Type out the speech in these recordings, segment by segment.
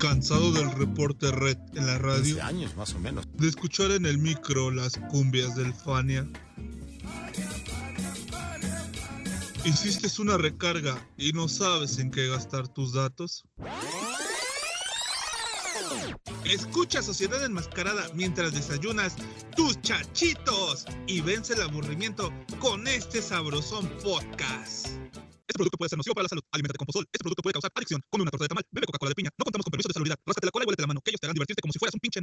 ¿Cansado del reporte red en la radio? 15 años más o menos. ¿De escuchar en el micro las cumbias del Fania? ¿Hiciste una recarga y no sabes en qué gastar tus datos? Escucha Sociedad Enmascarada mientras desayunas tus chachitos y vence el aburrimiento con este sabrosón podcast. Producto puede ser nocivo para la salud. Aliméntate con pozol. Este producto puede causar adicción. Come una torta de tamal. Bebe Coca-Cola de piña. No contamos con permiso de salubridad. Ráscate la cola y huélete la mano. Que ellos te harán divertirte como si fueras un pinche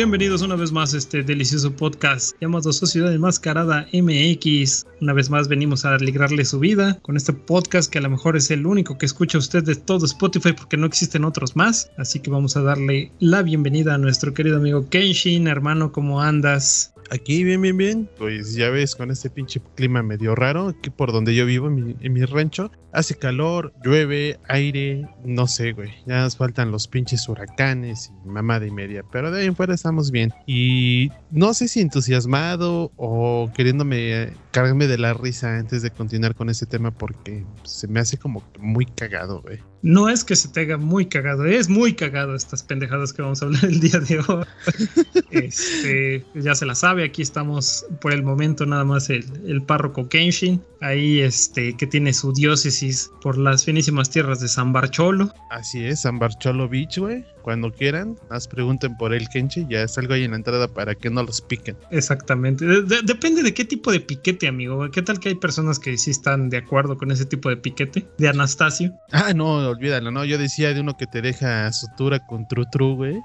bienvenidos una vez más a este delicioso podcast llamado Sociedad Enmascarada MX. Una vez más venimos a alegrarle su vida con este podcast que a lo mejor es el único que escucha usted de todo Spotify porque no existen otros más. Así que vamos a darle la bienvenida a nuestro querido amigo Kenshin. Hermano, ¿cómo andas? Aquí bien, bien, bien. Pues ya ves, con este pinche clima medio raro, aquí por donde yo vivo, en mi, en mi rancho, hace calor, llueve, aire, no sé, güey. Ya nos faltan los pinches huracanes y mamada y media, pero de ahí en fuera estamos bien. Y no sé si entusiasmado o queriéndome cargarme de la risa antes de continuar con este tema porque se me hace como muy cagado, güey. No es que se te haga muy cagado, es muy cagado estas pendejadas que vamos a hablar el día de hoy. este, ya se la sabe, aquí estamos por el momento nada más el, el párroco Kenshin, ahí este, que tiene su diócesis por las finísimas tierras de San Barcholo. Así es, San Barcholo Beach, güey. Cuando quieran, nos pregunten por el Kenchi, ya salgo ahí en la entrada para que no los piquen. Exactamente. De- de- depende de qué tipo de piquete, amigo. ¿Qué tal que hay personas que sí están de acuerdo con ese tipo de piquete? De Anastasio. Ah, no, olvídalo, no. Yo decía de uno que te deja sutura con tru tru, güey.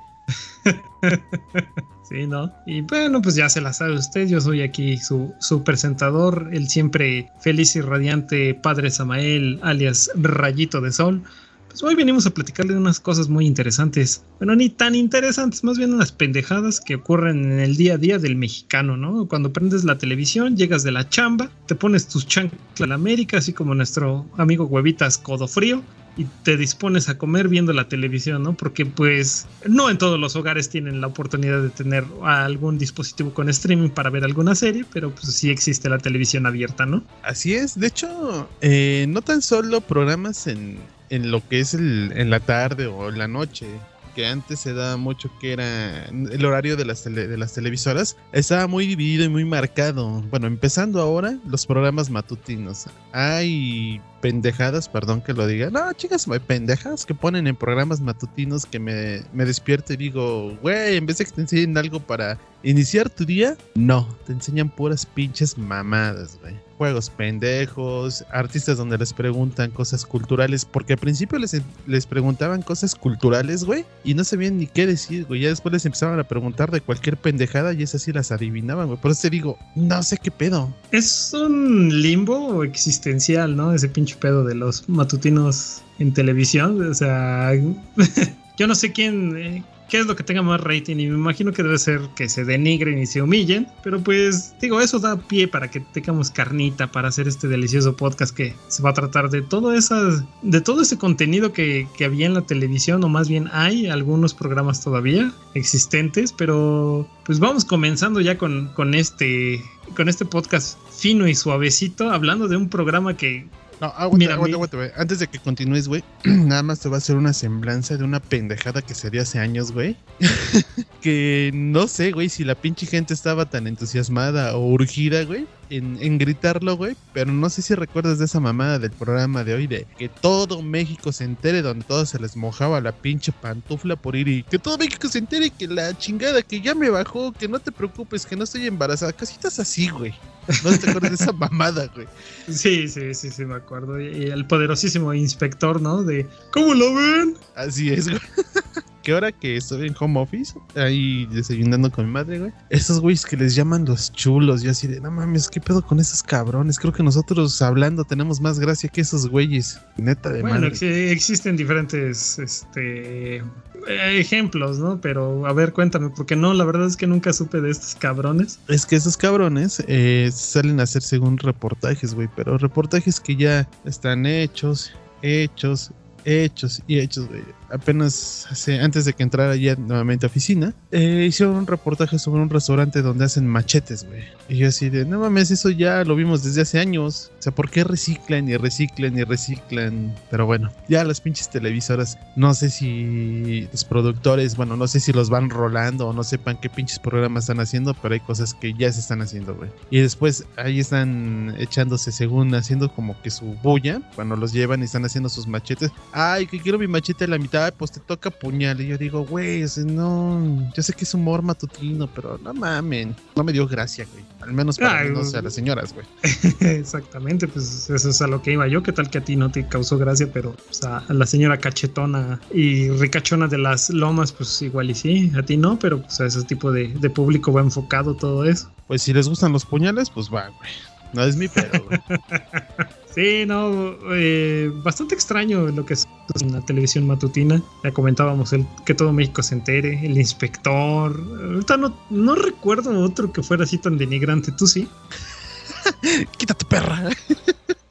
Sí, ¿no? Y bueno, pues ya se la sabe usted. Yo soy aquí su, su presentador, el siempre feliz y radiante Padre Samael, alias Rayito de Sol. Pues hoy venimos a platicarle de unas cosas muy interesantes. Bueno, ni tan interesantes, más bien unas pendejadas que ocurren en el día a día del mexicano, ¿no? Cuando prendes la televisión, llegas de la chamba, te pones tus chanclas la América, así como nuestro amigo Huevitas Codo Frío, y te dispones a comer viendo la televisión, ¿no? Porque pues no en todos los hogares tienen la oportunidad de tener algún dispositivo con streaming para ver alguna serie, pero pues sí existe la televisión abierta, ¿no? Así es. De hecho, eh, no tan solo programas en, en lo que es el, en la tarde o en la noche, que antes se daba mucho que era el horario de las, tele- de las televisoras, estaba muy dividido y muy marcado. Bueno, empezando ahora, los programas matutinos. Hay pendejadas, perdón que lo diga. No, chicas, hay pendejadas que ponen en programas matutinos que me, me despierto y digo, güey, en vez de que te enseñen algo para iniciar tu día, no, te enseñan puras pinches mamadas, güey. Juegos pendejos, artistas donde les preguntan cosas culturales, porque al principio les, les preguntaban cosas culturales, güey, y no sabían ni qué decir, güey. Ya después les empezaban a preguntar de cualquier pendejada y esas sí las adivinaban, güey. Por eso te digo, no sé qué pedo. Es un limbo existencial, ¿no? Ese pinche pedo de los matutinos en televisión. O sea, yo no sé quién, eh, qué es lo que tenga más rating y me imagino que debe ser que se denigren y se humillen. Pero pues digo, eso da pie para que tengamos carnita para hacer este delicioso podcast que se va a tratar de todo esas, de todo ese contenido que, que había en la televisión o más bien hay algunos programas todavía existentes, pero pues vamos comenzando ya con, con este con este podcast fino y suavecito, hablando de un programa que No, aguanta, Mira, aguanta, mi- aguanta, güey. Antes de que continúes, güey, nada más te va a hacer una semblanza de una pendejada que sería hace años, güey. que no sé, güey, si la pinche gente estaba tan entusiasmada o urgida, güey, en, en gritarlo, güey. Pero no sé si recuerdas de esa mamada del programa de hoy, de que todo México se entere, donde todo se les mojaba la pinche pantufla por ir y que todo México se entere que la chingada, que ya me bajó, que no te preocupes, que no estoy embarazada. Casitas así, güey. No te acuerdas de esa mamada, güey. sí, sí, sí, sí, me acuerdo. Y el poderosísimo inspector, ¿no? De ¿Cómo lo ven? Así es, güey. Que ahora que estoy en home office, ahí desayunando con mi madre, güey. Esos güeyes que les llaman los chulos, y así de, no mames, ¿qué pedo con esos cabrones? Creo que nosotros hablando tenemos más gracia que esos güeyes. Neta de Bueno, madre. ex- existen diferentes este, eh, ejemplos, ¿no? Pero a ver, cuéntame, porque no, la verdad es que nunca supe de estos cabrones. Es que esos cabrones eh, salen a hacer según reportajes, güey, pero reportajes que ya están hechos, hechos, hechos y hechos, güey. Apenas antes de que entrara ya nuevamente a oficina, eh, hicieron un reportaje sobre un restaurante donde hacen machetes, güey. Y yo así de, no mames, eso ya lo vimos desde hace años. O sea, ¿por qué reciclan y reciclan y reciclan? Pero bueno, ya las pinches televisoras, no sé si los productores, bueno, no sé si los van rolando o no sepan qué pinches programas están haciendo, pero hay cosas que ya se están haciendo, güey. Y después ahí están echándose según haciendo como que su bulla, cuando los llevan y están haciendo sus machetes. Ay, que quiero mi machete a la mitad, pues te toca puñal. Y yo digo, güey, no, yo sé que es humor matutino, pero no mamen, no me dio gracia, güey. Al menos para no sé, a las señoras, güey. Exactamente, pues eso es a lo que iba yo. ¿Qué tal que a ti no te causó gracia? Pero pues, a la señora cachetona y ricachona de las lomas, pues igual y sí. A ti no, pero pues a ese tipo de, de público va enfocado todo eso. Pues si les gustan los puñales, pues va, güey. No es mi pedo, güey. Sí, no, eh, bastante extraño lo que es la televisión matutina. Ya comentábamos el que todo México se entere, el inspector. Ahorita no, no recuerdo otro que fuera así tan denigrante, ¿tú sí? Quítate, perra.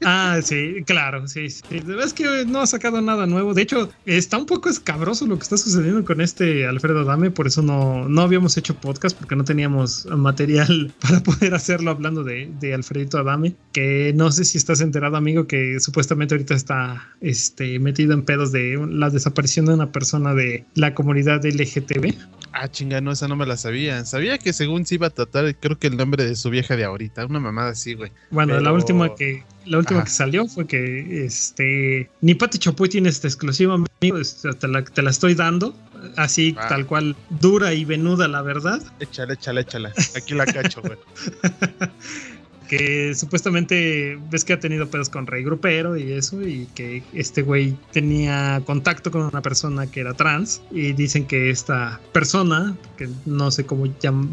Ah, sí, claro, sí, sí. Es que no ha sacado nada nuevo. De hecho, está un poco escabroso lo que está sucediendo con este Alfredo Dame. Por eso no, no habíamos hecho podcast, porque no teníamos material para poder hacerlo hablando de, de Alfredito Adame. Que no sé si estás enterado, amigo, que supuestamente ahorita está este, metido en pedos de la desaparición de una persona de la comunidad LGTB. Ah, chinga, no, esa no me la sabía. Sabía que según se iba a tratar, creo que el nombre de su vieja de ahorita, una mamada así, güey. Bueno, la última que la última que salió fue que este ni Pati Chapoy tiene esta exclusiva, amigo, te, la, te la estoy dando, así tal cual, dura y venuda la verdad, Échale, échale, échale. Aquí la cacho, güey. que supuestamente ves que ha tenido pedos con Rey Grupero y eso, y que este güey tenía contacto con una persona que era trans, y dicen que esta persona, que no sé cómo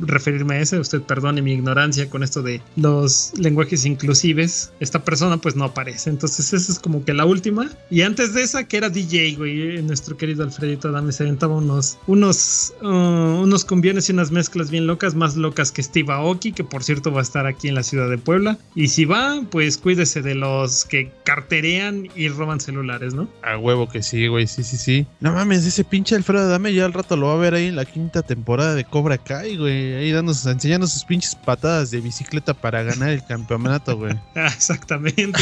referirme a ese, usted perdone mi ignorancia con esto de los lenguajes inclusives, esta persona pues no aparece, entonces esa es como que la última, y antes de esa que era DJ, güey, nuestro querido Alfredito Adame se aventaba unos, unos, uh, unos cumbiones y unas mezclas bien locas, más locas que Steve Aoki, que por cierto va a estar aquí en la ciudad de Puebla. Y si va, pues cuídese de los que carterean y roban celulares, ¿no? A huevo que sí, güey, sí, sí, sí. No mames, ese pinche Alfredo Dame ya al rato lo va a ver ahí en la quinta temporada de Cobra Kai, güey. Ahí dándonos, enseñando sus pinches patadas de bicicleta para ganar el campeonato, güey. Ah, exactamente.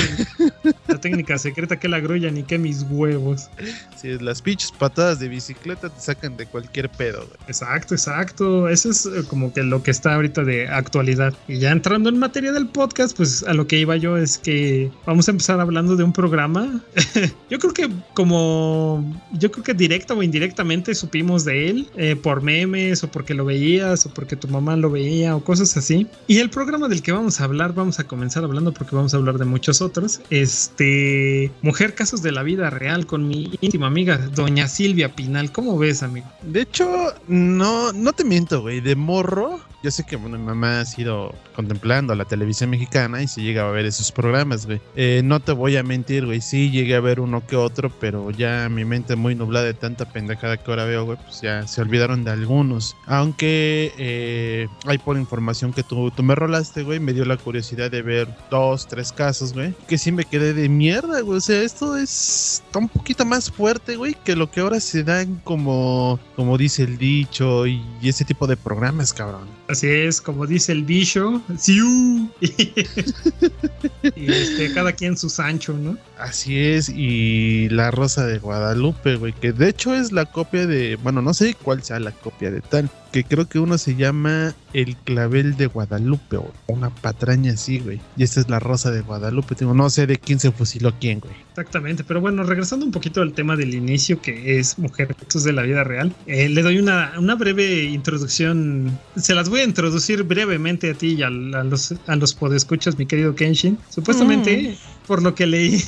la técnica secreta que la grulla ni que mis huevos. Sí, las pinches patadas de bicicleta te sacan de cualquier pedo, güey. Exacto, exacto. Eso es eh, como que lo que está ahorita de actualidad. Y ya entrando en materia del podcast, pues a lo que iba yo es que vamos a empezar hablando de un programa. yo creo que como, yo creo que directa o indirectamente supimos de él eh, por memes o porque lo veías o porque tu mamá lo veía o cosas así. Y el programa del que vamos a hablar, vamos a comenzar hablando porque vamos a hablar de muchos otros. Este, Mujer Casos de la Vida Real con mi íntima amiga, doña Silvia Pinal. ¿Cómo ves, amigo? De hecho, no, no te miento, güey. De morro, yo sé que bueno, mi mamá ha sido contemplando la televisión mexicana y se llega a ver esos programas, güey. Eh, no te voy a mentir, güey. Sí llegué a ver uno que otro, pero ya mi mente muy nublada de tanta pendejada que ahora veo, güey, pues ya se olvidaron de algunos. Aunque eh, hay por información que tú, tú me rolaste, güey, me dio la curiosidad de ver dos, tres casos, güey. Que sí me quedé de mierda, güey. O sea, esto es un poquito más fuerte, güey, que lo que ahora se dan como, como dice el dicho y, ese tipo de programas, cabrón. Así es, como dice el bicho, ¡siu! y este, cada quien su Sancho, ¿no? Así es, y La Rosa de Guadalupe, güey, que de hecho es la copia de, bueno, no sé cuál sea la copia de tal, que creo que uno se llama El Clavel de Guadalupe, o una patraña así, güey, y esta es La Rosa de Guadalupe, digo, no sé de quién se fusiló quién, güey. Exactamente, pero bueno, regresando un poquito al tema del inicio, que es Mujer Casos de la Vida Real, eh, le doy una, una breve introducción, se las voy a introducir brevemente a ti y a, los, a los podescuchas, mi querido Kenshin. Supuestamente, por lo que leí,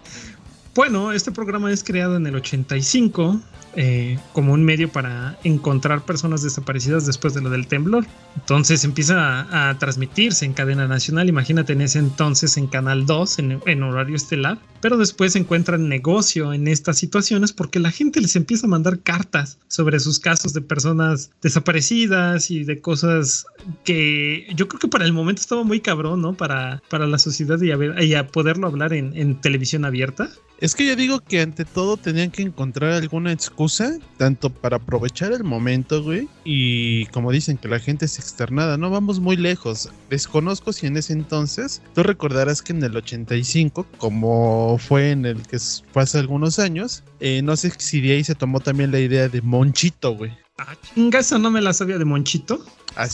bueno, este programa es creado en el 85 eh, como un medio para encontrar personas desaparecidas después de lo del temblor. Entonces empieza a, transmitirse en cadena nacional, imagínate en ese entonces en Canal 2, en, en horario estelar, pero después encuentran negocio en estas situaciones porque la gente les empieza a mandar cartas sobre sus casos de personas desaparecidas y de cosas que yo creo que para el momento estaba muy cabrón, ¿no? Para, para la sociedad y a, poderlo hablar en televisión abierta. Es que yo digo que ante todo tenían que encontrar alguna excusa, tanto para aprovechar el momento, güey, y como dicen que la gente es externada, no vamos muy lejos. Desconozco si en ese entonces, tú recordarás que en el 85, como fue en el que fue algunos años, eh, no sé si de ahí se tomó también la idea de Monchito, güey. Ah, chinga, eso no me la sabía de Monchito.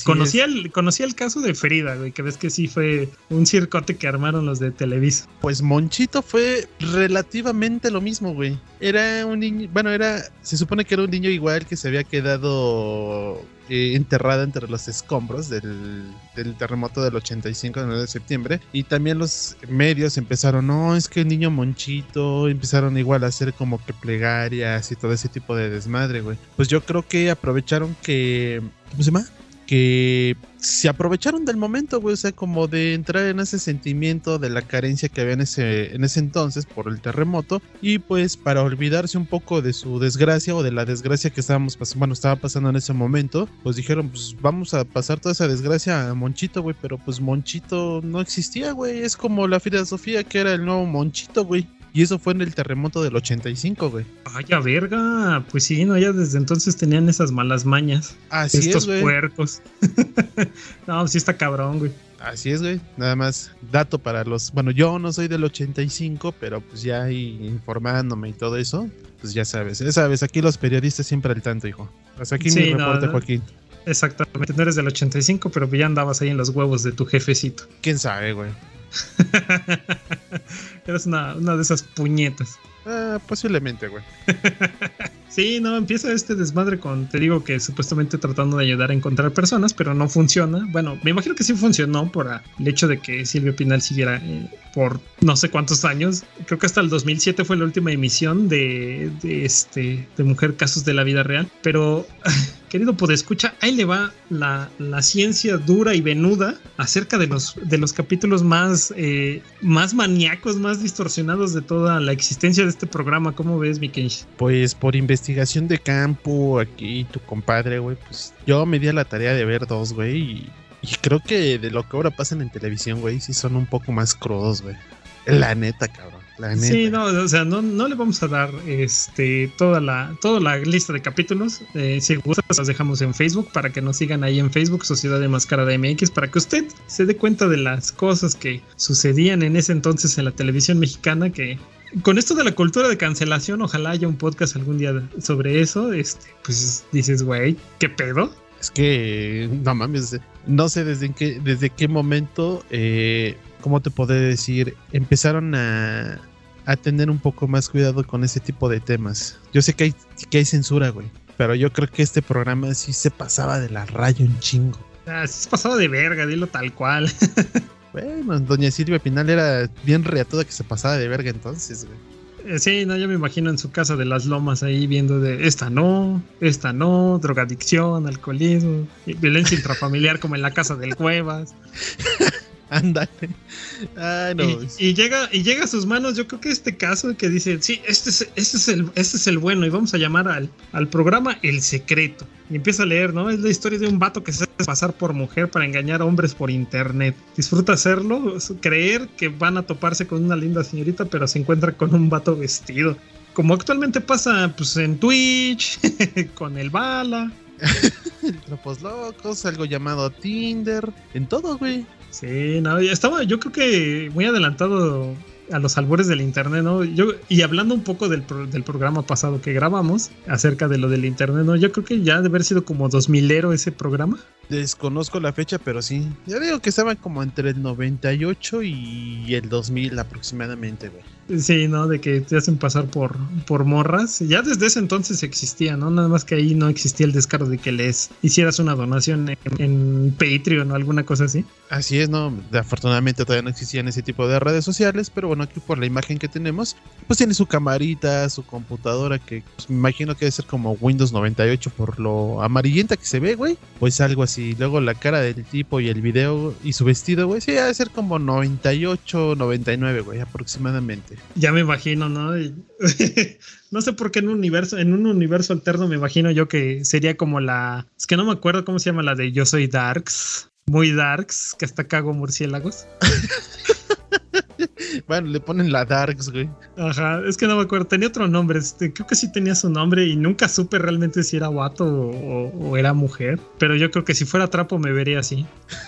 conocía, el, conocía el caso de Frida, güey, que ves que sí fue un circote que armaron los de Televisa. Pues Monchito fue relativamente lo mismo, güey. Era un niño, bueno, era, se supone que era un niño igual que se había quedado eh, enterrada entre los escombros del, terremoto del 85 de 9 de septiembre. Y también los medios empezaron, no, es que el niño Monchito, empezaron igual a hacer como que plegarias y todo ese tipo de desmadre, güey. Pues yo creo que aprovecharon que, ¿cómo se llama? Que se aprovecharon del momento, güey, o sea, como de entrar en ese sentimiento de la carencia que había en ese, en ese entonces por el terremoto y pues para olvidarse un poco de su desgracia o de la desgracia que estábamos pasando, bueno, estaba pasando en ese momento, pues dijeron, pues vamos a pasar toda esa desgracia a Monchito, güey, pero pues Monchito no existía, güey, es como la filosofía que era el nuevo Monchito, güey. Y eso fue en el terremoto del 85, güey. Vaya verga. Pues sí, no, ya desde entonces tenían esas malas mañas. Así estos es, güey. puercos. no, sí está cabrón, güey. Así es, güey. Nada más dato para los. Bueno, yo no soy del 85, pero pues ya ahí informándome y todo eso, pues ya sabes. Ya sabes, aquí los periodistas siempre al tanto, hijo. Pues aquí mi reporte, Joaquín. Exactamente, no eres del 85, pero ya andabas ahí en los huevos de tu jefecito. ¿Quién sabe, güey? Eres una, una de esas puñetas. Ah, posiblemente, güey. sí, no, empieza este desmadre con, te digo que supuestamente tratando de ayudar a encontrar personas, pero no funciona. Bueno, me imagino que sí funcionó por el hecho de que Silvia Pinal siguiera eh, por no sé cuántos años. Creo que hasta el 2007 fue la última emisión de, de este, de Mujer Casos de la Vida Real. Pero querido escucha, ahí le va la, ciencia dura y venuda acerca de los, de los capítulos más, eh, más maníacos, más distorsionados de toda la existencia de este programa. ¿Cómo ves, mi Pues por investigación de campo, aquí tu compadre, güey, pues yo me di a la tarea de ver dos, güey, y creo que de lo que ahora pasan en televisión, güey, sí son un poco más crudos, güey. La neta, cabrón. Sí, no, o sea, no, no, le vamos a dar este toda la, toda la lista de capítulos. Eh, si gusta, los dejamos en Facebook para que nos sigan ahí en Facebook, Sociedad de de MX, para que usted se dé cuenta de las cosas que sucedían en ese entonces en la televisión mexicana que con esto de la cultura de cancelación, ojalá haya un podcast algún día sobre eso. Este, pues dices, güey, ¿qué pedo? Es que, no mames, no sé desde qué, desde qué momento eh, ¿cómo te puedo decir? Empezaron a, tener un poco más cuidado con ese tipo de temas. Yo sé que hay, que hay censura, güey, pero yo creo que este programa sí se pasaba de la raya un chingo. Ah, sí se pasaba de verga, dilo tal cual. bueno, doña Silvia Pinal era bien reatuda que se pasaba de verga entonces, güey. Eh, sí, no, yo me imagino en su casa de las lomas ahí viendo de esta no, esta no, drogadicción, alcoholismo, violencia intrafamiliar como en la casa del Cuevas. Ándale. y, llega, y llega a sus manos, yo creo que este caso que dice, sí, este es, este es, el, este es el bueno, y vamos a llamar al, al programa El Secreto. Y empieza a leer, ¿no? Es la historia de un vato que se hace pasar por mujer para engañar a hombres por internet. Disfruta hacerlo, creer que van a toparse con una linda señorita, pero se encuentra con un vato vestido. Como actualmente pasa pues en Twitch, con el bala. Tropos locos, algo llamado Tinder, en todo, güey. Sí, no, estaba yo creo que muy adelantado a los albores del internet, ¿no? Yo, y hablando un poco del, del, programa pasado que grabamos acerca de lo del internet, ¿no? Yo creo que ya debe haber sido como 2000ero ese programa. Desconozco la fecha, pero sí. Ya digo que estaban como entre el 98 y el 2000 aproximadamente, güey. Sí, ¿no? De que te hacen pasar por, por morras. Ya desde ese entonces existía, ¿no? Nada más que ahí no existía el descaro de que les hicieras una donación en, Patreon o alguna cosa así. Así es, ¿no? Afortunadamente todavía no existían ese tipo de redes sociales, pero bueno, aquí por la imagen que tenemos, pues tiene su camarita, su computadora, que pues, me imagino que debe ser como Windows 98 por lo amarillenta que se ve, güey. Pues algo así. Luego la cara del tipo y el video y su vestido, güey, sí, debe ser como 98, 99, güey, aproximadamente. Ya me imagino, ¿no? no sé por qué en un universo, en un universo alterno me imagino yo que sería como la. Es que no me acuerdo cómo se llama la de Yo soy Darks. Muy Darks, que hasta cago murciélagos. Bueno, le ponen la Darks, güey. Ajá, es que no me acuerdo, tenía otro nombre, este, creo que sí tenía su nombre y nunca supe realmente si era vato o, o era mujer, pero yo creo que si fuera trapo me vería así.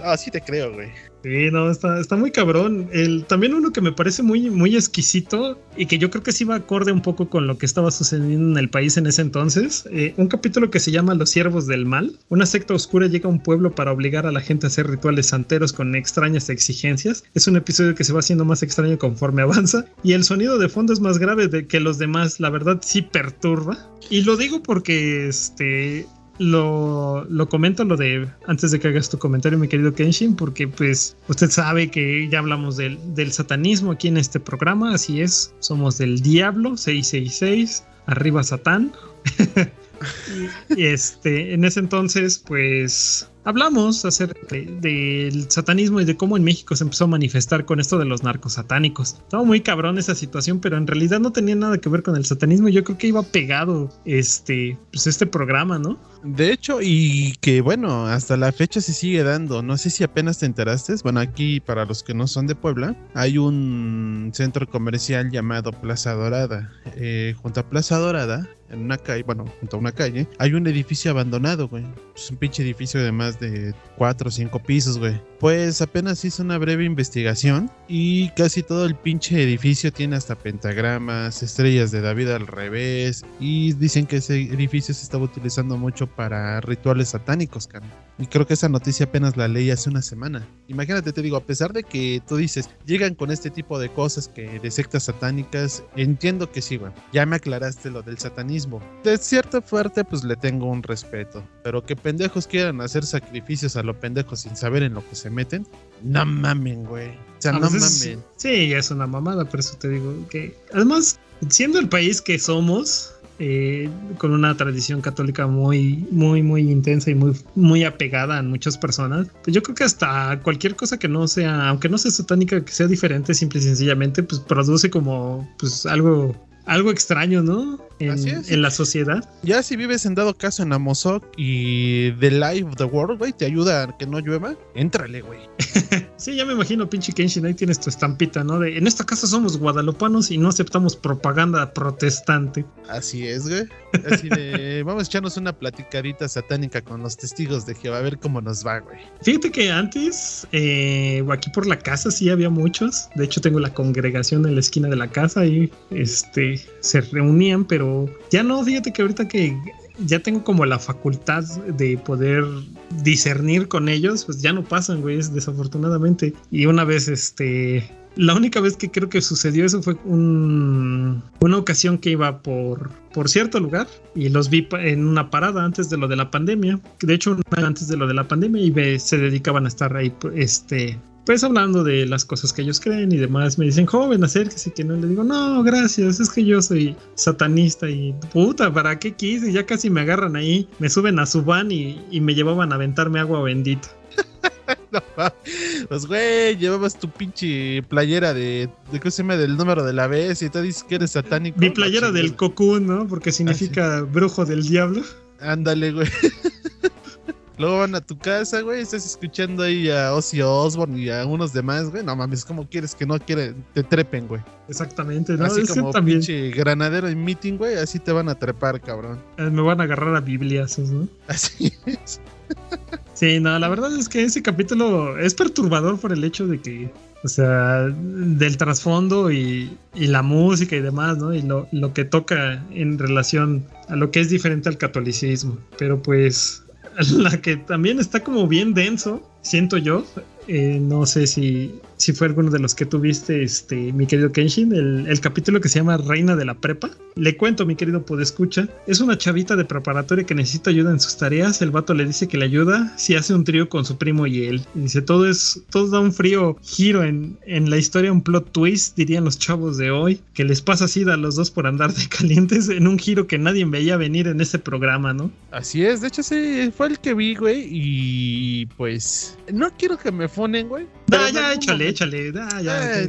Ah, sí te creo, güey. Sí, no, está, está muy cabrón. También uno que me parece muy, muy exquisito y que yo creo que sí va acorde un poco con lo que estaba sucediendo en el país en ese entonces. Eh, un capítulo que se llama Los siervos del mal. Una secta oscura llega a un pueblo para obligar a la gente a hacer rituales santeros con extrañas exigencias. Es un episodio que se va haciendo más extraño conforme avanza y el sonido de fondo es más grave de que los demás. La verdad sí perturba. Y lo digo porque este lo, lo, comento lo de antes de que hagas tu comentario, mi querido Kenshin, porque pues usted sabe que ya hablamos del, del satanismo aquí en este programa, así es, somos del diablo 666, arriba Satán. y, este, en ese entonces, pues hablamos acerca del satanismo y de cómo en México se empezó a manifestar con esto de los narcos satánicos. Estaba muy cabrón esa situación, pero en realidad no tenía nada que ver con el satanismo. Yo creo que iba pegado este, pues este programa, ¿no? De hecho, y que bueno, hasta la fecha se sigue dando. No sé si apenas te enteraste. Bueno, aquí para los que no son de Puebla, hay un centro comercial llamado Plaza Dorada. Eh, junto a Plaza Dorada, en una calle, bueno, junto a una calle, hay un edificio abandonado, güey. Es un pinche edificio de más de 4 o 5 pisos, güey. Pues apenas hice una breve investigación y casi todo el pinche edificio tiene hasta pentagramas, estrellas de David al revés y dicen que ese edificio se estaba utilizando mucho para rituales satánicos, cara. Y creo que esa noticia apenas la leí hace una semana. Imagínate, te digo, a pesar de que tú dices, llegan con este tipo de cosas que de sectas satánicas, entiendo que sí, güey. Ya me aclaraste lo del satanismo. De cierta fuerte, pues le tengo un respeto. Pero que pendejos quieran hacer sacrificios a lo pendejos sin saber en lo que se meten, no mamen, güey. O sea, no mamen. Sí, es una mamada, por eso te digo que. Además, siendo el país que somos, eh, con una tradición católica muy, muy, muy intensa y muy, muy apegada a muchas personas. Pues yo creo que hasta cualquier cosa que no sea, aunque no sea satánica, que sea diferente, simple y sencillamente, pues produce como pues algo algo extraño, ¿no? En, la sociedad. Ya si vives en dado caso en Amozoc y The Life of the World, güey, te ayuda a que no llueva, éntrale, güey. sí, ya me imagino, pinche Kenshin, ahí tienes tu estampita, ¿no? De, en esta casa somos guadalupanos y no aceptamos propaganda protestante. Así es, güey. Así de, vamos a echarnos una platicadita satánica con los testigos de Jehová, a ver cómo nos va, güey. Fíjate que antes, eh, aquí por la casa sí había muchos. De hecho, tengo la congregación en la esquina de la casa y este se reunían, pero ya no, fíjate que ahorita que ya tengo como la facultad de poder discernir con ellos, pues ya no pasan, güey, desafortunadamente. Y una vez, este, la única vez que creo que sucedió eso fue una ocasión que iba por, por cierto lugar y los vi en una parada antes de lo de la pandemia. De hecho, antes de lo de la pandemia y se dedicaban a estar ahí, este, pues hablando de las cosas que ellos creen y demás, me dicen, joven, acérquese, que no le digo, no, gracias, es que yo soy satanista y puta, ¿para qué quise? Ya casi me agarran ahí, me suben a su van y, me llevaban a aventarme agua bendita. no, pues güey, llevabas tu pinche playera de, de ¿qué se llama? Del número de la vez y tú dices que eres satánico. Mi playera del cocoon, ¿no? Porque significa brujo del diablo. Ándale, güey. Luego van a tu casa, güey, estás escuchando ahí a Ozzy Osbourne y a unos demás, güey. No mames, como quieres que no quieren, te trepen, güey. Exactamente, ¿no? Así como también. pinche granadero en meeting, güey, así te van a trepar, cabrón. Eh, me van a agarrar a bibliazos, ¿no? Así es. sí, no, la verdad es que ese capítulo es perturbador por el hecho de que, o sea, del trasfondo y, y la música y demás, ¿no? Y lo, lo que toca en relación a lo que es diferente al catolicismo. Pero pues la que también está como bien denso, siento yo. Eh, no sé si, si fue alguno de los que tuviste, este, mi querido Kenshin, el, capítulo que se llama Reina de la Prepa. Le cuento, mi querido Podescucha, es una chavita de preparatoria que necesita ayuda en sus tareas. El vato le dice que le ayuda si hace un trío con su primo y él. Y dice, todo es, todo da un frío giro en, en la historia, un plot twist, dirían los chavos de hoy, que les pasa así a los dos por andar de calientes en un giro que nadie veía venir en ese programa, ¿no? Así es, de hecho sí, fue el que vi, güey, y pues no quiero que me fonen, güey. Ah, ya, échale, échale. Ah, ya, eh,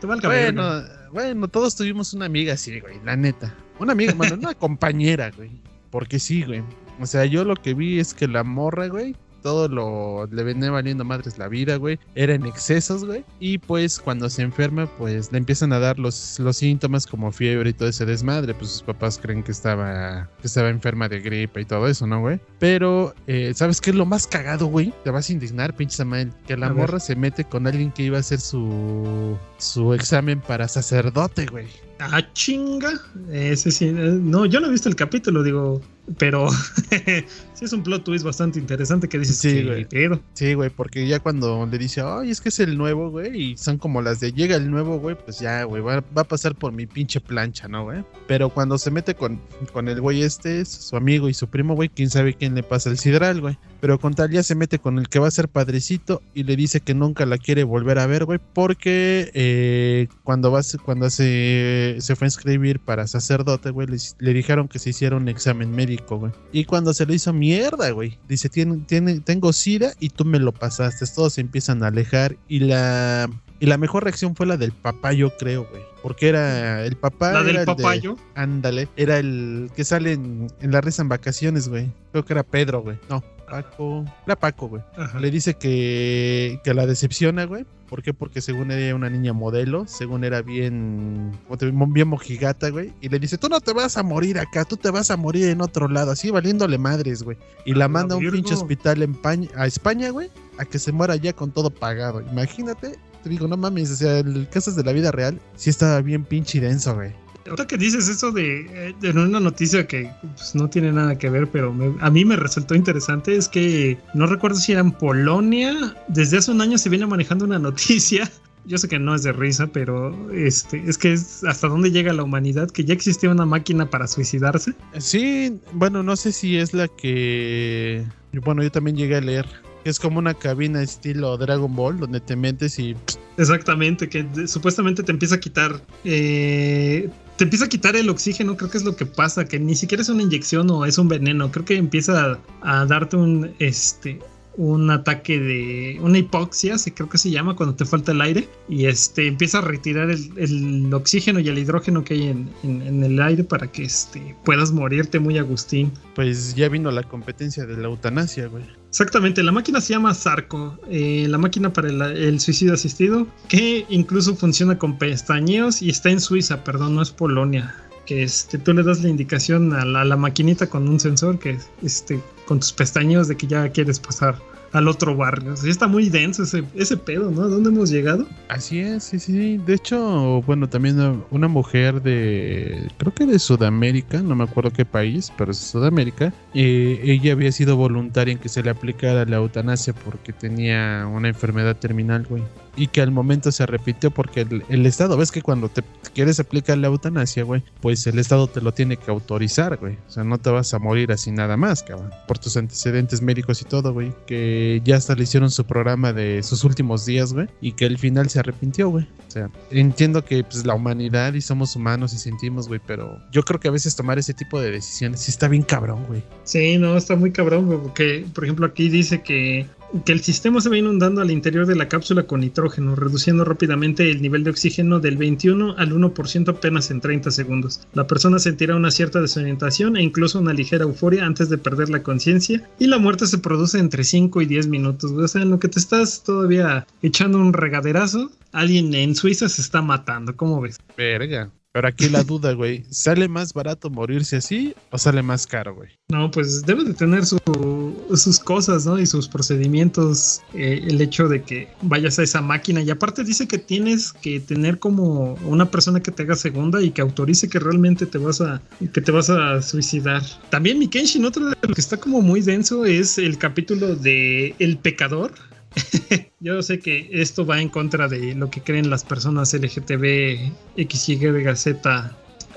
te, bueno, bueno, todos tuvimos una amiga así, güey, la neta. Una amiga, bueno, una compañera, güey. Porque sí, güey. O sea, yo lo que vi es que la morra, güey, todo lo le venía valiendo madres la vida, güey. Era en excesos, güey. Y pues cuando se enferma, pues le empiezan a dar los, los síntomas como fiebre y todo ese desmadre. Pues sus papás creen que estaba, que estaba enferma de gripe y todo eso, ¿no, güey? Pero, eh, ¿sabes qué es lo más cagado, güey? Te vas a indignar, pinche Samuel. Que la A ver. morra se mete con alguien que iba a hacer su, su examen para sacerdote, güey. Ah, chinga. Ese sí. eh, No, yo no he visto el capítulo, digo. Pero sí es un plot twist bastante interesante que dices, Sí, güey. pero Sí, güey, porque ya cuando le dice, ay, es que es el nuevo, güey, y son como las de llega el nuevo, güey, pues ya, güey, va, va a pasar por mi pinche plancha, ¿no, güey? Pero cuando se mete con, con el güey este, su amigo y su primo, güey, quién sabe quién le pasa el sidral, güey. Pero con tal ya se mete con el que va a ser padrecito y le dice que nunca la quiere volver a ver, güey, porque eh, cuando, va, cuando se, se fue a inscribir para sacerdote, güey, le, le dijeron que se hiciera un examen médico, güey. Y cuando se lo hizo mierda, güey, dice, tiene, tiene, tengo sida y tú me lo pasaste. Todos se empiezan a alejar y la... Y la mejor reacción fue la del papá, yo creo, güey. Porque era el papá. la era del el de- papayo. Ándale. Era el que sale en, en la risa en vacaciones, güey. Creo que era Pedro, güey. No, Paco. Era Paco, güey. Le dice que, que la decepciona, güey. ¿Por qué? Porque según era una niña modelo, según era bien, bien mojigata, güey. Y le dice, tú no te vas a morir acá, tú te vas a morir en otro lado, así valiéndole madres, güey. Y la la manda a un pinche hospital en Pañ- a España, güey, a que se muera ya con todo pagado. Imagínate, te digo, no mames, o sea, el caso de la vida real sí estaba bien pinche denso, güey. Ahora que dices eso de, eh, de una noticia que pues, no tiene nada que ver, pero me- a mí me resultó interesante, es que no recuerdo si era en Polonia, desde hace un año se viene manejando una noticia. Yo sé que no es de risa, pero este es que es hasta dónde llega la humanidad, que ya existía una máquina para suicidarse. Sí, bueno, no sé si es la que. Bueno, yo también llegué a leer. Es como una cabina estilo Dragon Ball, donde te metes y. Exactamente, que supuestamente te empieza a quitar. eh, te empieza a quitar el oxígeno, creo que es lo que pasa, que ni siquiera es una inyección o es un veneno, creo que empieza a, a darte un este un ataque de una hipoxia, sí, creo que se llama cuando te falta el aire y este empieza a retirar el, el oxígeno y el hidrógeno que hay en, en- en el aire para que este puedas morirte muy agustín. Pues ya vino la competencia de la eutanasia, güey. Exactamente, la máquina se llama Sarco, eh, la máquina para el, el suicidio asistido, que incluso funciona con pestañeos y está en Suiza, perdón, no es Polonia. Que este, tú le das la indicación a la, a la maquinita con un sensor que este, con tus pestañeos de que ya quieres pasar al otro barrio. O está muy denso ese, pedo, ¿no? ¿A dónde hemos llegado? Así es, sí, sí. De hecho, bueno, también una- mujer de, creo que de Sudamérica, no me acuerdo qué país, pero es Sudamérica. eh, ella había sido voluntaria en que se le aplicara la eutanasia porque tenía una enfermedad terminal, güey. Y que al momento se arrepintió porque el, el Estado, ves que cuando te quieres aplicar la eutanasia, güey, pues el Estado te lo tiene que autorizar, güey. O sea, no te vas a morir así nada más, cabrón. Por tus antecedentes médicos y todo, güey. Que ya hasta le hicieron su programa de sus últimos días, güey. Y que al final se arrepintió, güey. O sea, entiendo que pues, la humanidad y somos humanos y sentimos, güey. Pero yo creo que a veces tomar ese tipo de decisiones sí está bien cabrón, güey. Sí, no, está muy cabrón, güey, porque, por ejemplo, aquí dice que, que el sistema se va inundando al interior de la cápsula con nitrógeno, reduciendo rápidamente el nivel de oxígeno del 21 al 1% apenas en 30 segundos. La persona sentirá una cierta desorientación e incluso una ligera euforia antes de perder la conciencia, y la muerte se produce entre 5 y 10 minutos. O sea, en lo que te estás todavía echando un regaderazo, alguien en Suiza se está matando, ¿cómo ves? Verga. Pero aquí la duda, güey. ¿Sale más barato morirse así o sale más caro, güey? No, pues debe de tener su- sus cosas, ¿no? Y sus procedimientos, eh, el hecho de que vayas a esa máquina. Y aparte dice que tienes que tener como una persona que te haga segunda y que autorice que realmente te vas a, que te vas a suicidar. También mi Kenshin, otro de lo que está como muy denso es el capítulo de El Pecador. Yo sé que esto va en contra de lo que creen las personas LGTB, XYZ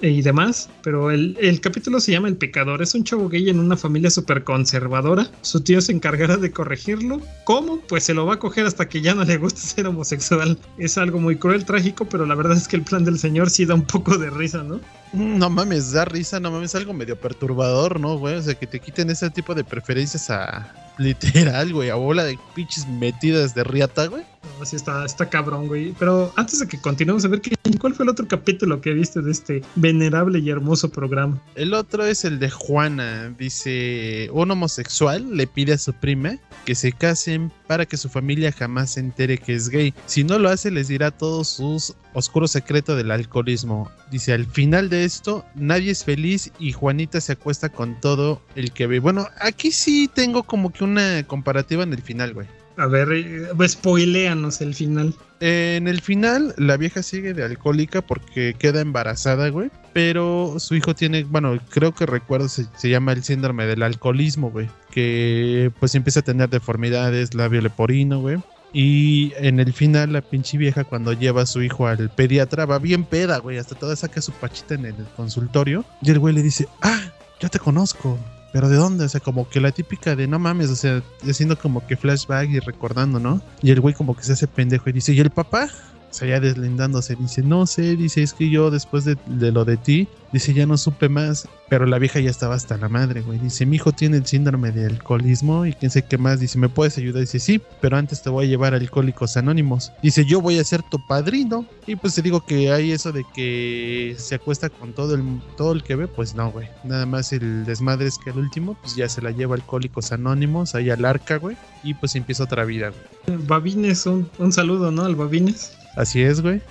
y demás, pero el, el capítulo se llama El Pecador. Es un chavo gay en una familia súper conservadora. Su tío se encargará de corregirlo. ¿Cómo? Pues se lo va a coger hasta que ya no le guste ser homosexual. Es algo muy cruel, trágico, pero la verdad es que el plan del señor sí da un poco de risa, ¿no? No mames, da risa, no mames, algo medio perturbador, ¿no, güey? O sea, que te quiten ese tipo de preferencias a, Literal, güey, a bola de pinches metidas de riata, güey. No, sí está, está cabrón, güey. Pero antes de que continuemos a ver cuál fue el otro capítulo que viste de este venerable y hermoso programa. El otro es el de Juana. Dice, un homosexual le pide a su prima que se casen para que su familia jamás se entere que es gay. Si no lo hace, les dirá todos sus oscuros secretos del alcoholismo. Dice, al final de esto, nadie es feliz y Juanita se acuesta con todo el que ve. Bueno, aquí sí tengo como que una comparativa en el final, güey. A ver, eh, pues, spoileanos el final. En el final, la vieja sigue de alcohólica porque queda embarazada, güey. Pero su hijo tiene, bueno, creo que recuerdo, se, llama el síndrome del alcoholismo, güey. Que pues empieza a tener deformidades, labio leporino, güey. Y en el final, la pinche vieja, cuando lleva a su hijo al pediatra, va bien peda, güey. Hasta toda saca su pachita en el consultorio. Y el güey le dice, ah, yo te conozco. ¿Pero de dónde? O sea, como que la típica de no mames, o sea, haciendo como que flashback y recordando, ¿no? Y el güey como que se hace pendejo y dice, ¿y el papá? Ya deslindándose, dice, no sé, dice, es que yo después de, lo de ti, dice, ya no supe más, pero la vieja ya estaba hasta la madre, güey. Dice, mi hijo tiene el síndrome de alcoholismo y quién sé qué más. Dice, ¿me puedes ayudar? Dice, sí, pero antes te voy a llevar Alcohólicos Anónimos. Dice, yo voy a ser tu padrino. Y pues te digo que hay eso de que se acuesta con todo el, todo el que ve, pues no, güey. Nada más el desmadre es que el último, pues ya se la lleva Alcohólicos Anónimos, ahí al arca, güey. Y pues empieza otra vida, güey. Babines, un, un saludo, ¿no? Al Babines. Así es, güey.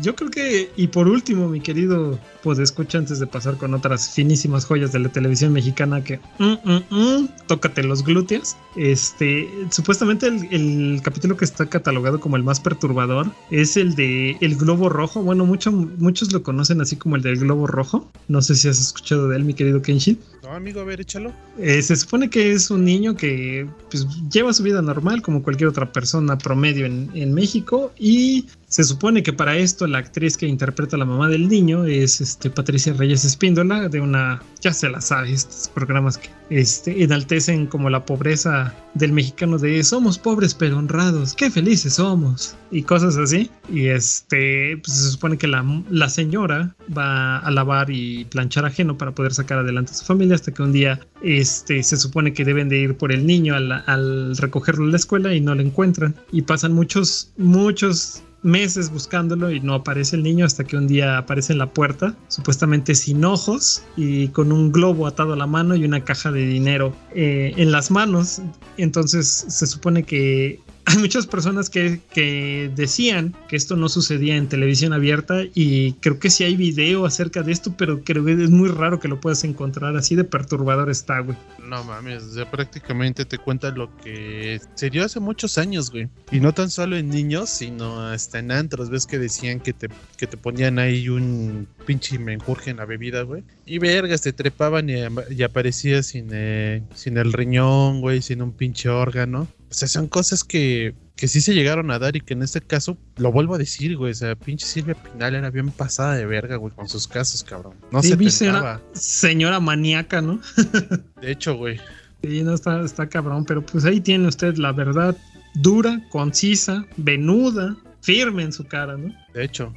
Yo creo que, y por último, mi querido, pues escucha antes de pasar con otras finísimas joyas de la televisión mexicana que, mm, mm, mm, tócate los glúteos. Este, supuestamente el, el, capítulo que está catalogado como el más perturbador es el de El Globo Rojo. Bueno, mucho, muchos lo conocen así como el del Globo Rojo. No sé si has escuchado de él, mi querido Kenshin. No, amigo, a ver, échalo. Eh, se supone que es un niño que pues, lleva su vida normal como cualquier otra persona promedio en, en México y se supone que para esto la actriz que interpreta a la mamá del niño es este, Patricia Reyes Espíndola, de una, ya se la sabe, estos programas que este, enaltecen como la pobreza del mexicano de somos pobres pero honrados, qué felices somos, y cosas así. Y este, pues se supone que la, la señora va a lavar y planchar ajeno para poder sacar adelante a su familia hasta que un día este, se supone que deben de ir por el niño al, al recogerlo en la escuela y no lo encuentran. Y pasan muchos, muchos meses buscándolo y no aparece el niño hasta que un día aparece en la puerta, supuestamente sin ojos y con un globo atado a la mano y una caja de dinero eh, en las manos. Entonces se supone que hay muchas personas que, que, decían que esto no sucedía en televisión abierta y creo que sí hay video acerca de esto, pero creo que es muy raro que lo puedas encontrar así de perturbador está, güey. No mames, ya prácticamente te cuenta lo que se dio hace muchos años, güey. Y no tan solo en niños, sino hasta en antros, ves que decían que te, que te ponían ahí un pinche menjurje en la bebida, güey. Y vergas, te trepaban y, y aparecías sin, eh, sin el riñón, güey, sin un pinche órgano. O sea, son cosas que, que sí se llegaron a dar y que en este caso, lo vuelvo a decir, güey, o sea, pinche Silvia Pinal era bien pasada de verga, güey, con sus casos, cabrón. No sí, se tentaba. Señora maníaca, ¿no? de hecho, güey. Sí, no está, está cabrón, pero pues ahí tiene usted la verdad dura, concisa, venuda, firme en su cara, ¿no? De hecho.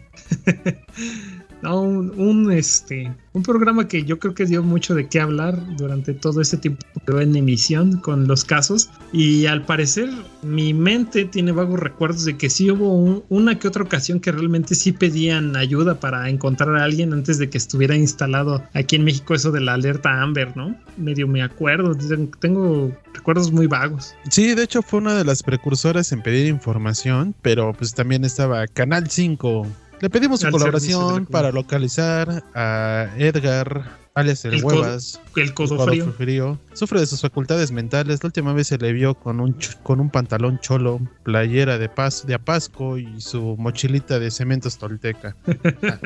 no, un, un, este un programa que yo creo que dio mucho de qué hablar durante todo este tiempo que quedó en emisión con los casos y al parecer mi mente tiene vagos recuerdos de que sí hubo un, una que otra ocasión que realmente sí pedían ayuda para encontrar a alguien antes de que estuviera instalado aquí en México eso de la alerta Amber, ¿no? Medio me acuerdo, tengo recuerdos muy vagos. Sí, de hecho fue una de las precursoras en pedir información, pero pues también estaba Canal 5 le pedimos su colaboración para localizar a Edgar, alias el, el Huevas. Codo, el codo, codo frío. frío. Sufre de sus facultades mentales. La última vez se le vio con un, con un pantalón cholo, playera de, paz, de apasco y su mochilita de cementos tolteca.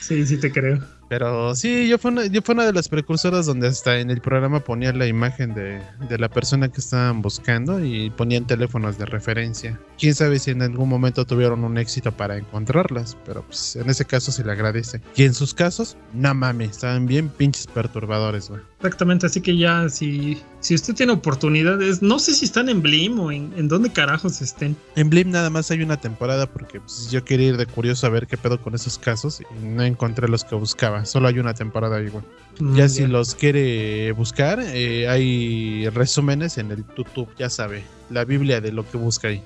sí, sí te creo. Pero sí, yo fue, una, yo fue una de las precursoras donde hasta en el programa ponía la imagen de, de, la persona que estaban buscando y ponían teléfonos de referencia. Quién sabe si en algún momento tuvieron un éxito para encontrarlas, pero pues en ese caso se le agradece. Y en sus casos, no mames, estaban bien pinches perturbadores, güey. Exactamente, así que ya si, si usted tiene oportunidades, no sé si están en Blim o en, en dónde carajos estén. En Blim nada más hay una temporada porque pues, yo quería ir de curioso a ver qué pedo con esos casos y no encontré los que buscaba. Solo hay una temporada igual. Mm, ya si los quiere buscar, eh, hay resúmenes en el YouTube, ya sabe, la Biblia de lo que busca ahí.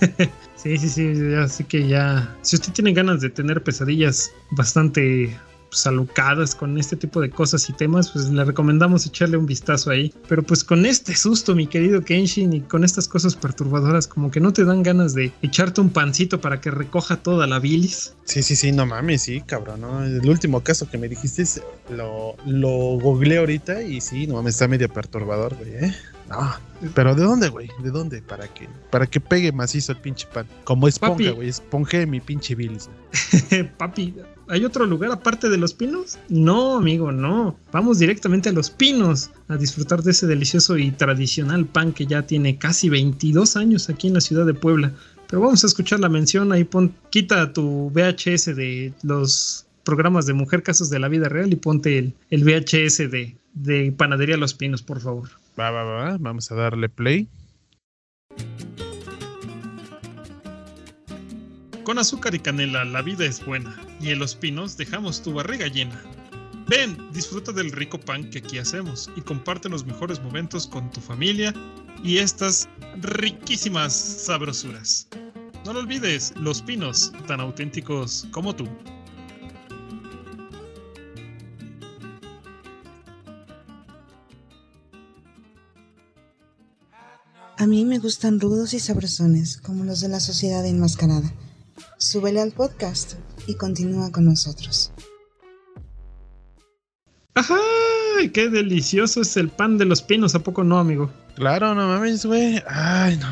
sí, sí, sí, así que ya, si usted tiene ganas de tener pesadillas bastante pues, alucadas con este tipo de cosas y temas, pues le recomendamos echarle un vistazo ahí. Pero pues con este susto, mi querido Kenshin, y con estas cosas perturbadoras, como que no te dan ganas de echarte un pancito para que recoja toda la bilis. Sí, sí, sí, no mames, sí, cabrón, ¿no? El último caso que me dijiste lo, lo googleé ahorita y sí, no mames, está medio perturbador, güey, ¿eh? No, pero ¿de dónde, güey? ¿De dónde? Para que, para que pegue macizo el pinche pan. Como esponja, güey. Esponje mi pinche bilis. Papi, ¿hay otro lugar aparte de los pinos? No, amigo, no. Vamos directamente a los pinos a disfrutar de ese delicioso y tradicional pan que ya tiene casi 22 años aquí en la ciudad de Puebla. Pero vamos a escuchar la mención ahí, pon, quita tu VHS de los programas de Mujer Casos de la Vida Real y ponte el, el VHS de, de Panadería Los Pinos, por favor. Va, va, va, vamos a darle play. Con azúcar y canela la vida es buena y en los pinos dejamos tu barriga llena. Ven, disfruta del rico pan que aquí hacemos y comparte los mejores momentos con tu familia y estas riquísimas sabrosuras. No lo olvides, los pinos, tan auténticos como tú. A mí me gustan rudos y sabrosones, como los de la sociedad enmascarada. Súbele al podcast y continúa con nosotros. ¡Ajá! ¡Qué delicioso es el pan de los pinos! ¿A poco no, amigo? Claro, no mames, güey. Ay, no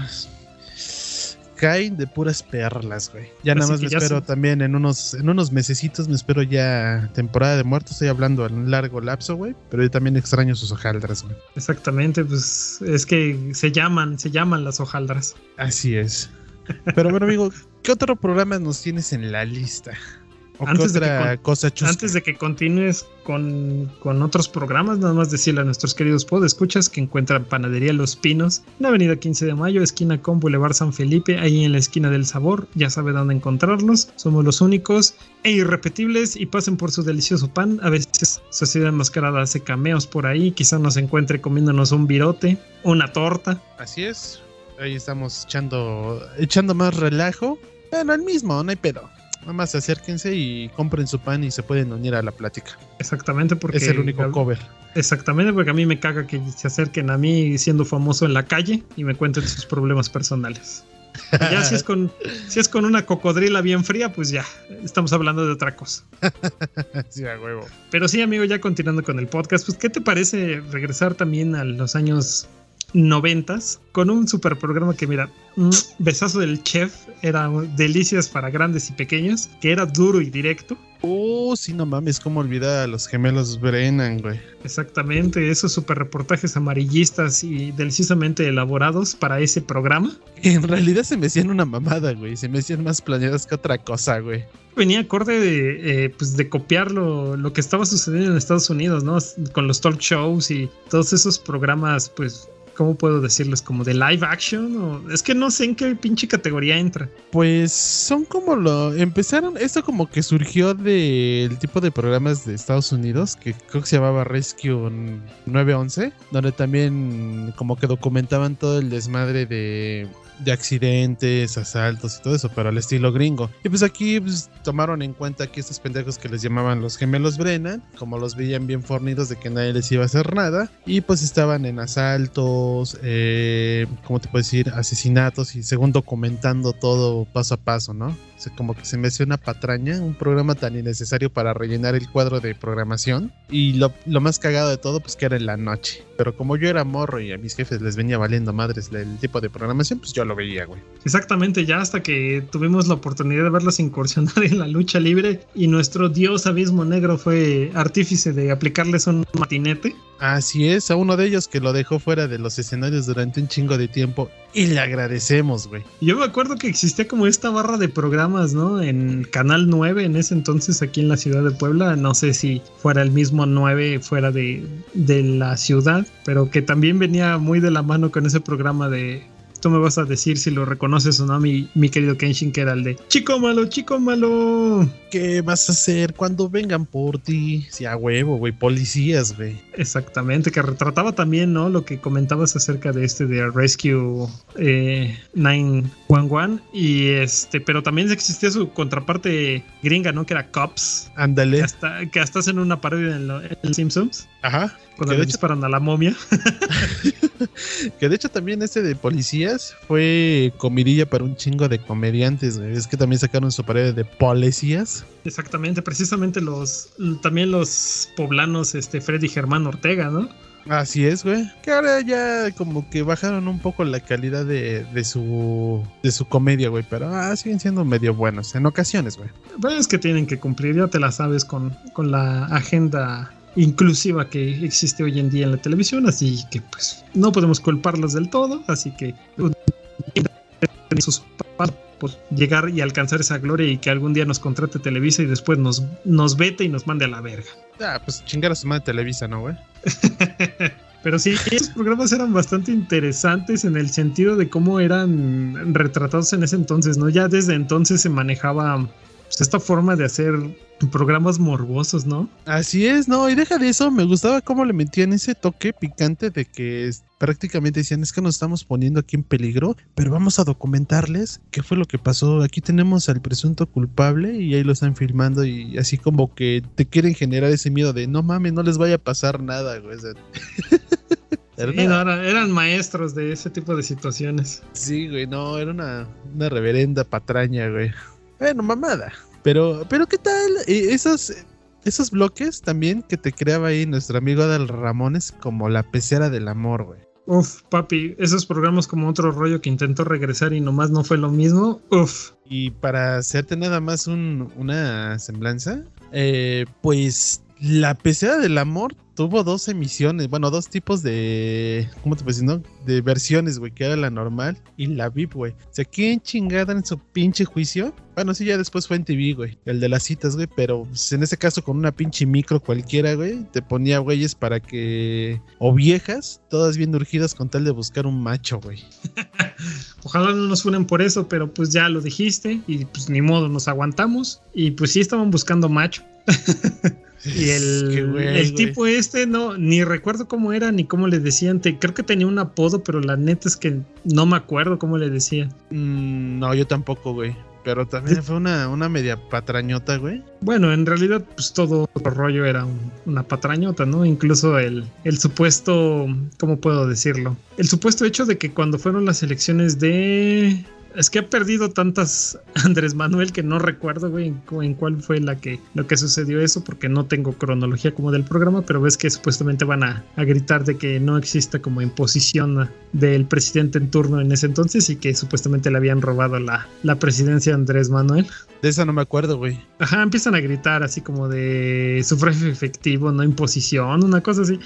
caen de puras perlas, güey. Ya nada más me espero también en unos, en unos mesecitos, me espero ya temporada de muertos. Estoy hablando en un largo lapso, güey. Pero yo también extraño sus hojaldras, güey. Exactamente, pues es que se llaman, se llaman las hojaldras. Así es. Pero bueno, amigo, ¿qué otro programa nos tienes en la lista? antes, de que cosa antes de que continúes con, otros programas, nada más decirle a nuestros queridos podescuchas que encuentran Panadería Los Pinos en la avenida 15 de Mayo, esquina con Boulevard San Felipe, ahí en la esquina del sabor. Ya sabe dónde encontrarlos. Somos los únicos e irrepetibles y pasen por su delicioso pan. A veces Sociedad Enmascarada hace cameos por ahí. Quizá nos encuentre comiéndonos un virote, una torta. Así es. Ahí estamos echando, echando más relajo. Bueno, el mismo, no hay pedo. Nada más acérquense y compren su pan y se pueden unir a la plática. Exactamente, porque. Es el único cover. Exactamente, porque a mí me caga que se acerquen a mí siendo famoso en la calle y me cuenten sus problemas personales. ya si es con si es con una cocodrila bien fría, pues ya estamos hablando de otra cosa. sí, a huevo. Pero sí, amigo, ya continuando con el podcast, pues ¿qué te parece regresar también a los años noventas con un super programa que mira, besazo del chef, era delicias para grandes y pequeños, que era duro y directo. Oh, sí, no mames, cómo olvidar a los gemelos Brennan, güey. Exactamente, esos super reportajes amarillistas y deliciosamente elaborados para ese programa. En realidad se me hacían una mamada, güey, se me hacían más planeadas que otra cosa, güey. Venía acorde de, eh, pues de copiar lo, lo que estaba sucediendo en Estados Unidos, ¿no? Con los talk shows y todos esos programas, pues ¿cómo puedo decirles? ¿Como de live action? Es que no sé en qué pinche categoría entra. Pues son como lo. Empezaron. Esto como que surgió del tipo de programas de Estados Unidos que creo que se llamaba Rescue 911, donde también como que documentaban todo el desmadre de de accidentes, asaltos y todo eso, pero al estilo gringo. Y pues aquí pues, tomaron en cuenta que estos pendejos que les llamaban los gemelos Brennan, como los veían bien fornidos de que nadie les iba a hacer nada, y pues estaban en asaltos, eh, ¿cómo te puedo decir? Asesinatos y según documentando todo paso a paso, ¿no? Como que se me hace una patraña, un programa tan innecesario para rellenar el cuadro de programación. Y lo, más cagado de todo, pues que era en la noche. Pero como yo era morro y a mis jefes les venía valiendo madres el tipo de programación, pues yo lo veía, güey. Exactamente, ya hasta que tuvimos la oportunidad de verlos incursionar en la lucha libre y nuestro dios abismo negro fue artífice de aplicarles un matinete. Así es, a uno de ellos que lo dejó fuera de los escenarios durante un chingo de tiempo y le agradecemos, güey. Yo me acuerdo que existía como esta barra de programas, ¿no? En Canal 9 en ese entonces aquí en la ciudad de Puebla, no sé si fuera el mismo 9 fuera de, de la ciudad, pero que también venía muy de la mano con ese programa de tú me vas a decir si lo reconoces o no, mi, mi querido Kenshin, que era el de Chico malo, chico malo. ¿Qué vas a hacer cuando vengan por ti? Si a huevo, güey, policías, güey. Exactamente, que retrataba también, ¿no? Lo que comentabas acerca de este de Rescue eh, 911 y este, pero también existía su contraparte gringa, ¿no? Que era Cops. Ándale. Que hasta, que hasta hacen una parodia en, lo- en Simpsons. Ajá. Cuando Que le de, hecho, disparan a la momia. que de hecho también este de policías fue comidilla para un chingo de comediantes, güey. Es que también sacaron su pared de policías. Exactamente, precisamente los también los poblanos, este Freddy Germán Ortega, ¿no? Así es, güey. Que ahora ya como que bajaron un poco la calidad de, de su de su comedia, güey. Pero ah, siguen siendo medio buenos en ocasiones, güey. Bueno, es que tienen que cumplir, ya te la sabes con, con la agenda inclusiva que existe hoy en día en la televisión, así que pues no podemos culparlos del todo, así que sus pasos por llegar y alcanzar esa gloria y que algún día nos contrate Televisa y después nos, nos vete y nos mande a la verga. Ah, pues chingar a su madre Televisa, ¿no, güey? Pero sí, esos programas eran bastante interesantes en el sentido de cómo eran retratados en ese entonces, ¿no? Ya desde entonces se manejaba pues, esta forma de hacer programas morbosos, ¿no? Así es, no, y deja de eso, me gustaba cómo le metían ese toque picante de que prácticamente decían, es que nos estamos poniendo aquí en peligro, pero vamos a documentarles qué fue lo que pasó. Aquí tenemos al presunto culpable y ahí lo están filmando y así como que te quieren generar ese miedo de, no mames, no les vaya a pasar nada, güey. Sí, no, era- eran maestros de ese tipo de situaciones. Sí, güey, no, era una, una reverenda patraña, güey. Bueno, mamada. Pero, pero ¿qué tal? Eh, esos, esos bloques también que te creaba ahí nuestro amigo Adal Ramones como la pecera del amor, güey. Uf, papi, esos programas como otro rollo que intentó regresar y nomás no fue lo mismo. Uf, Y para hacerte nada más un- una semblanza, eh, pues la pecera del amor tuvo dos emisiones, bueno, dos tipos de, ¿cómo te puedo decir, no? De versiones, güey, que era la normal y la VIP, güey. O sea, ¿quién chingada en su pinche juicio? Bueno, sí, ya después fue en TV, güey, el de las citas, güey, pero pues, en ese caso con una pinche micro cualquiera, güey, te ponía güeyes para que, o viejas, todas bien urgidas con tal de buscar un macho, güey. ojalá no nos funen por eso, pero pues ya lo dijiste y pues ni modo, nos aguantamos y pues sí estaban buscando macho. Y el, güey, el tipo este, no, ni recuerdo cómo era ni cómo le decían. Te, creo que tenía un apodo, pero la neta es que no me acuerdo cómo le decían. Mm, no, yo tampoco, güey. Pero también fue una, una media patrañota, güey. Bueno, en realidad, pues todo el rollo era un- una patrañota, ¿no? Incluso el, el supuesto, ¿cómo puedo decirlo? El supuesto hecho de que cuando fueron las elecciones de... Es que ha perdido tantas Andrés Manuel que no recuerdo, güey, en, en cuál fue la que, lo que sucedió eso, porque no tengo cronología como del programa, pero ves que supuestamente van a, a gritar de que no exista como imposición del presidente en turno en ese entonces y que supuestamente le habían robado la, la presidencia a Andrés Manuel. De esa no me acuerdo, güey. Ajá, empiezan a gritar así como de sufragio efectivo, no imposición, una cosa así.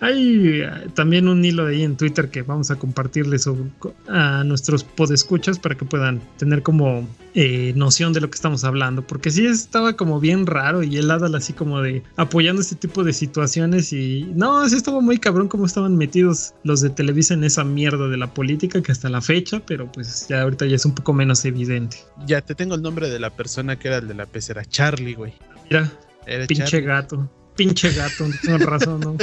Hay eh, también un hilo de ahí en Twitter que vamos a compartirle sobre- a nuestros podescuchas para que puedan tener como eh, noción de lo que estamos hablando, porque sí estaba como bien raro y el Adal así como de apoyando este tipo de situaciones y no, sí estaba muy cabrón como estaban metidos los de Televisa en esa mierda de la política que hasta la fecha, pero pues ya ahorita ya es un poco menos evidente. Ya te tengo el nombre de la persona que era el de la pecera. Charlie, güey. Mira, Era Pinche Charlie. gato. Pinche gato, con razón, ¿no?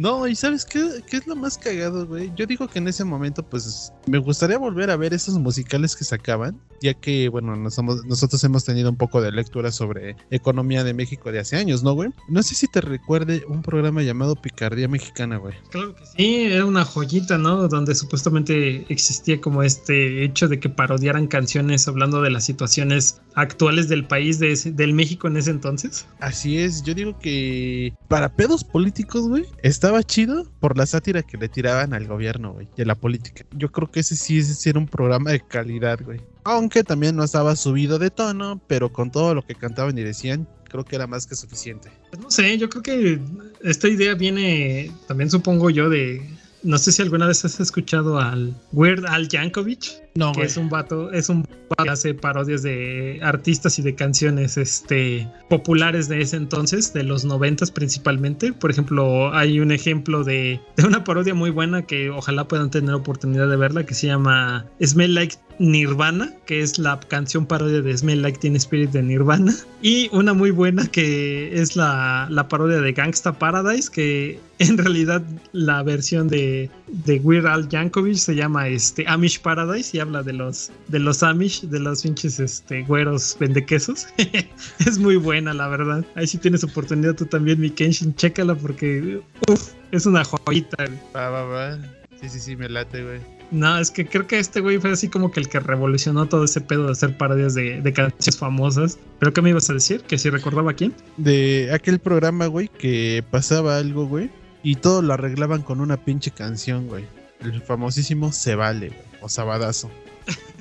No, y ¿sabes qué, qué es lo más cagado, güey? Yo digo que en ese momento, pues, me gustaría volver a ver esos musicales que sacaban, ya que, bueno, nos hemos- nosotros hemos tenido un poco de lectura sobre economía de México de hace años, ¿no, güey? No sé si te recuerde un programa llamado Picardía Mexicana, güey. Claro que sí, era una joyita, ¿no? Donde supuestamente existía como este hecho de que parodiaran canciones hablando de las situaciones actuales del país, de ese- del México en ese entonces. Así es, yo digo que para pedos políticos, güey, estaba chido por la sátira que le tiraban al gobierno, güey, y a la política. Yo creo que ese sí, ese sí era un programa de calidad, güey. Aunque también no estaba subido de tono, pero con todo lo que cantaban y decían, creo que era más que suficiente. Pues no sé, yo creo que esta idea viene también supongo yo de no sé si alguna vez has escuchado al Weird Al Yankovic. No, que es un vato, es un vato que hace parodias de artistas y de canciones este, populares de ese entonces, de los noventas principalmente. Por ejemplo, hay un ejemplo de, de una parodia muy buena que ojalá puedan tener oportunidad de verla, que se llama Smell Like Nirvana, que es la canción parodia de Smell Like Teen Spirit de Nirvana. Y una muy buena que es la, la parodia de Gangsta Paradise, que en realidad la versión de, de Weird Al Yankovic se llama este, Amish Paradise y habla de los, de los Amish, de los pinches este, güeros vendequesos. es muy buena, la verdad. Ahí si tienes oportunidad tú también, mi Kenshin, chécala porque uf, es una joyita. Va, va, va. Sí, sí, sí, me late, güey. No, es que creo que este güey fue así como que el que revolucionó todo ese pedo de hacer parodias de, de canciones famosas. ¿Pero qué me ibas a decir? ¿Que si recordaba a quién? De aquel programa, güey, que pasaba algo, güey, y todo lo arreglaban con una pinche canción, güey. El famosísimo Se Vale, güey, o Sabadazo.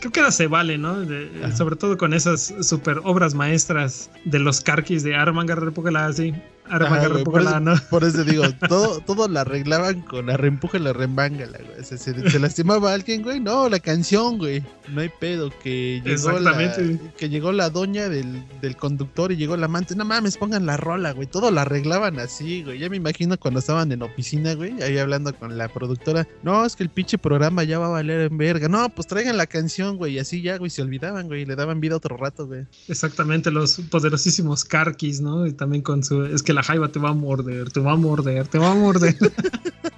Creo que era Se Vale, ¿no? De- sobre todo con esas super obras maestras de los carquis de Armangar Repúgala, así. Ajá, güey, por, eso, ¿no? por eso digo, todo, todo lo arreglaban con arrempújala, rembángala, güey. O sea, se, se lastimaba a alguien, güey. No, la canción, güey. No hay pedo. Que llegó, la, que llegó la doña del, del conductor y llegó la amante. No mames, pongan la rola, güey. Todo lo arreglaban así, güey. Ya me imagino cuando estaban en oficina, güey. Ahí hablando con la productora. No, es que el pinche programa ya va a valer en verga. No, pues traigan la canción, güey. Y así ya, güey, se olvidaban, güey. Y le daban vida otro rato, güey. Exactamente, los poderosísimos carquis, ¿no? Y también con su. Es que la jaiba te va a morder, te va a morder, te va a morder.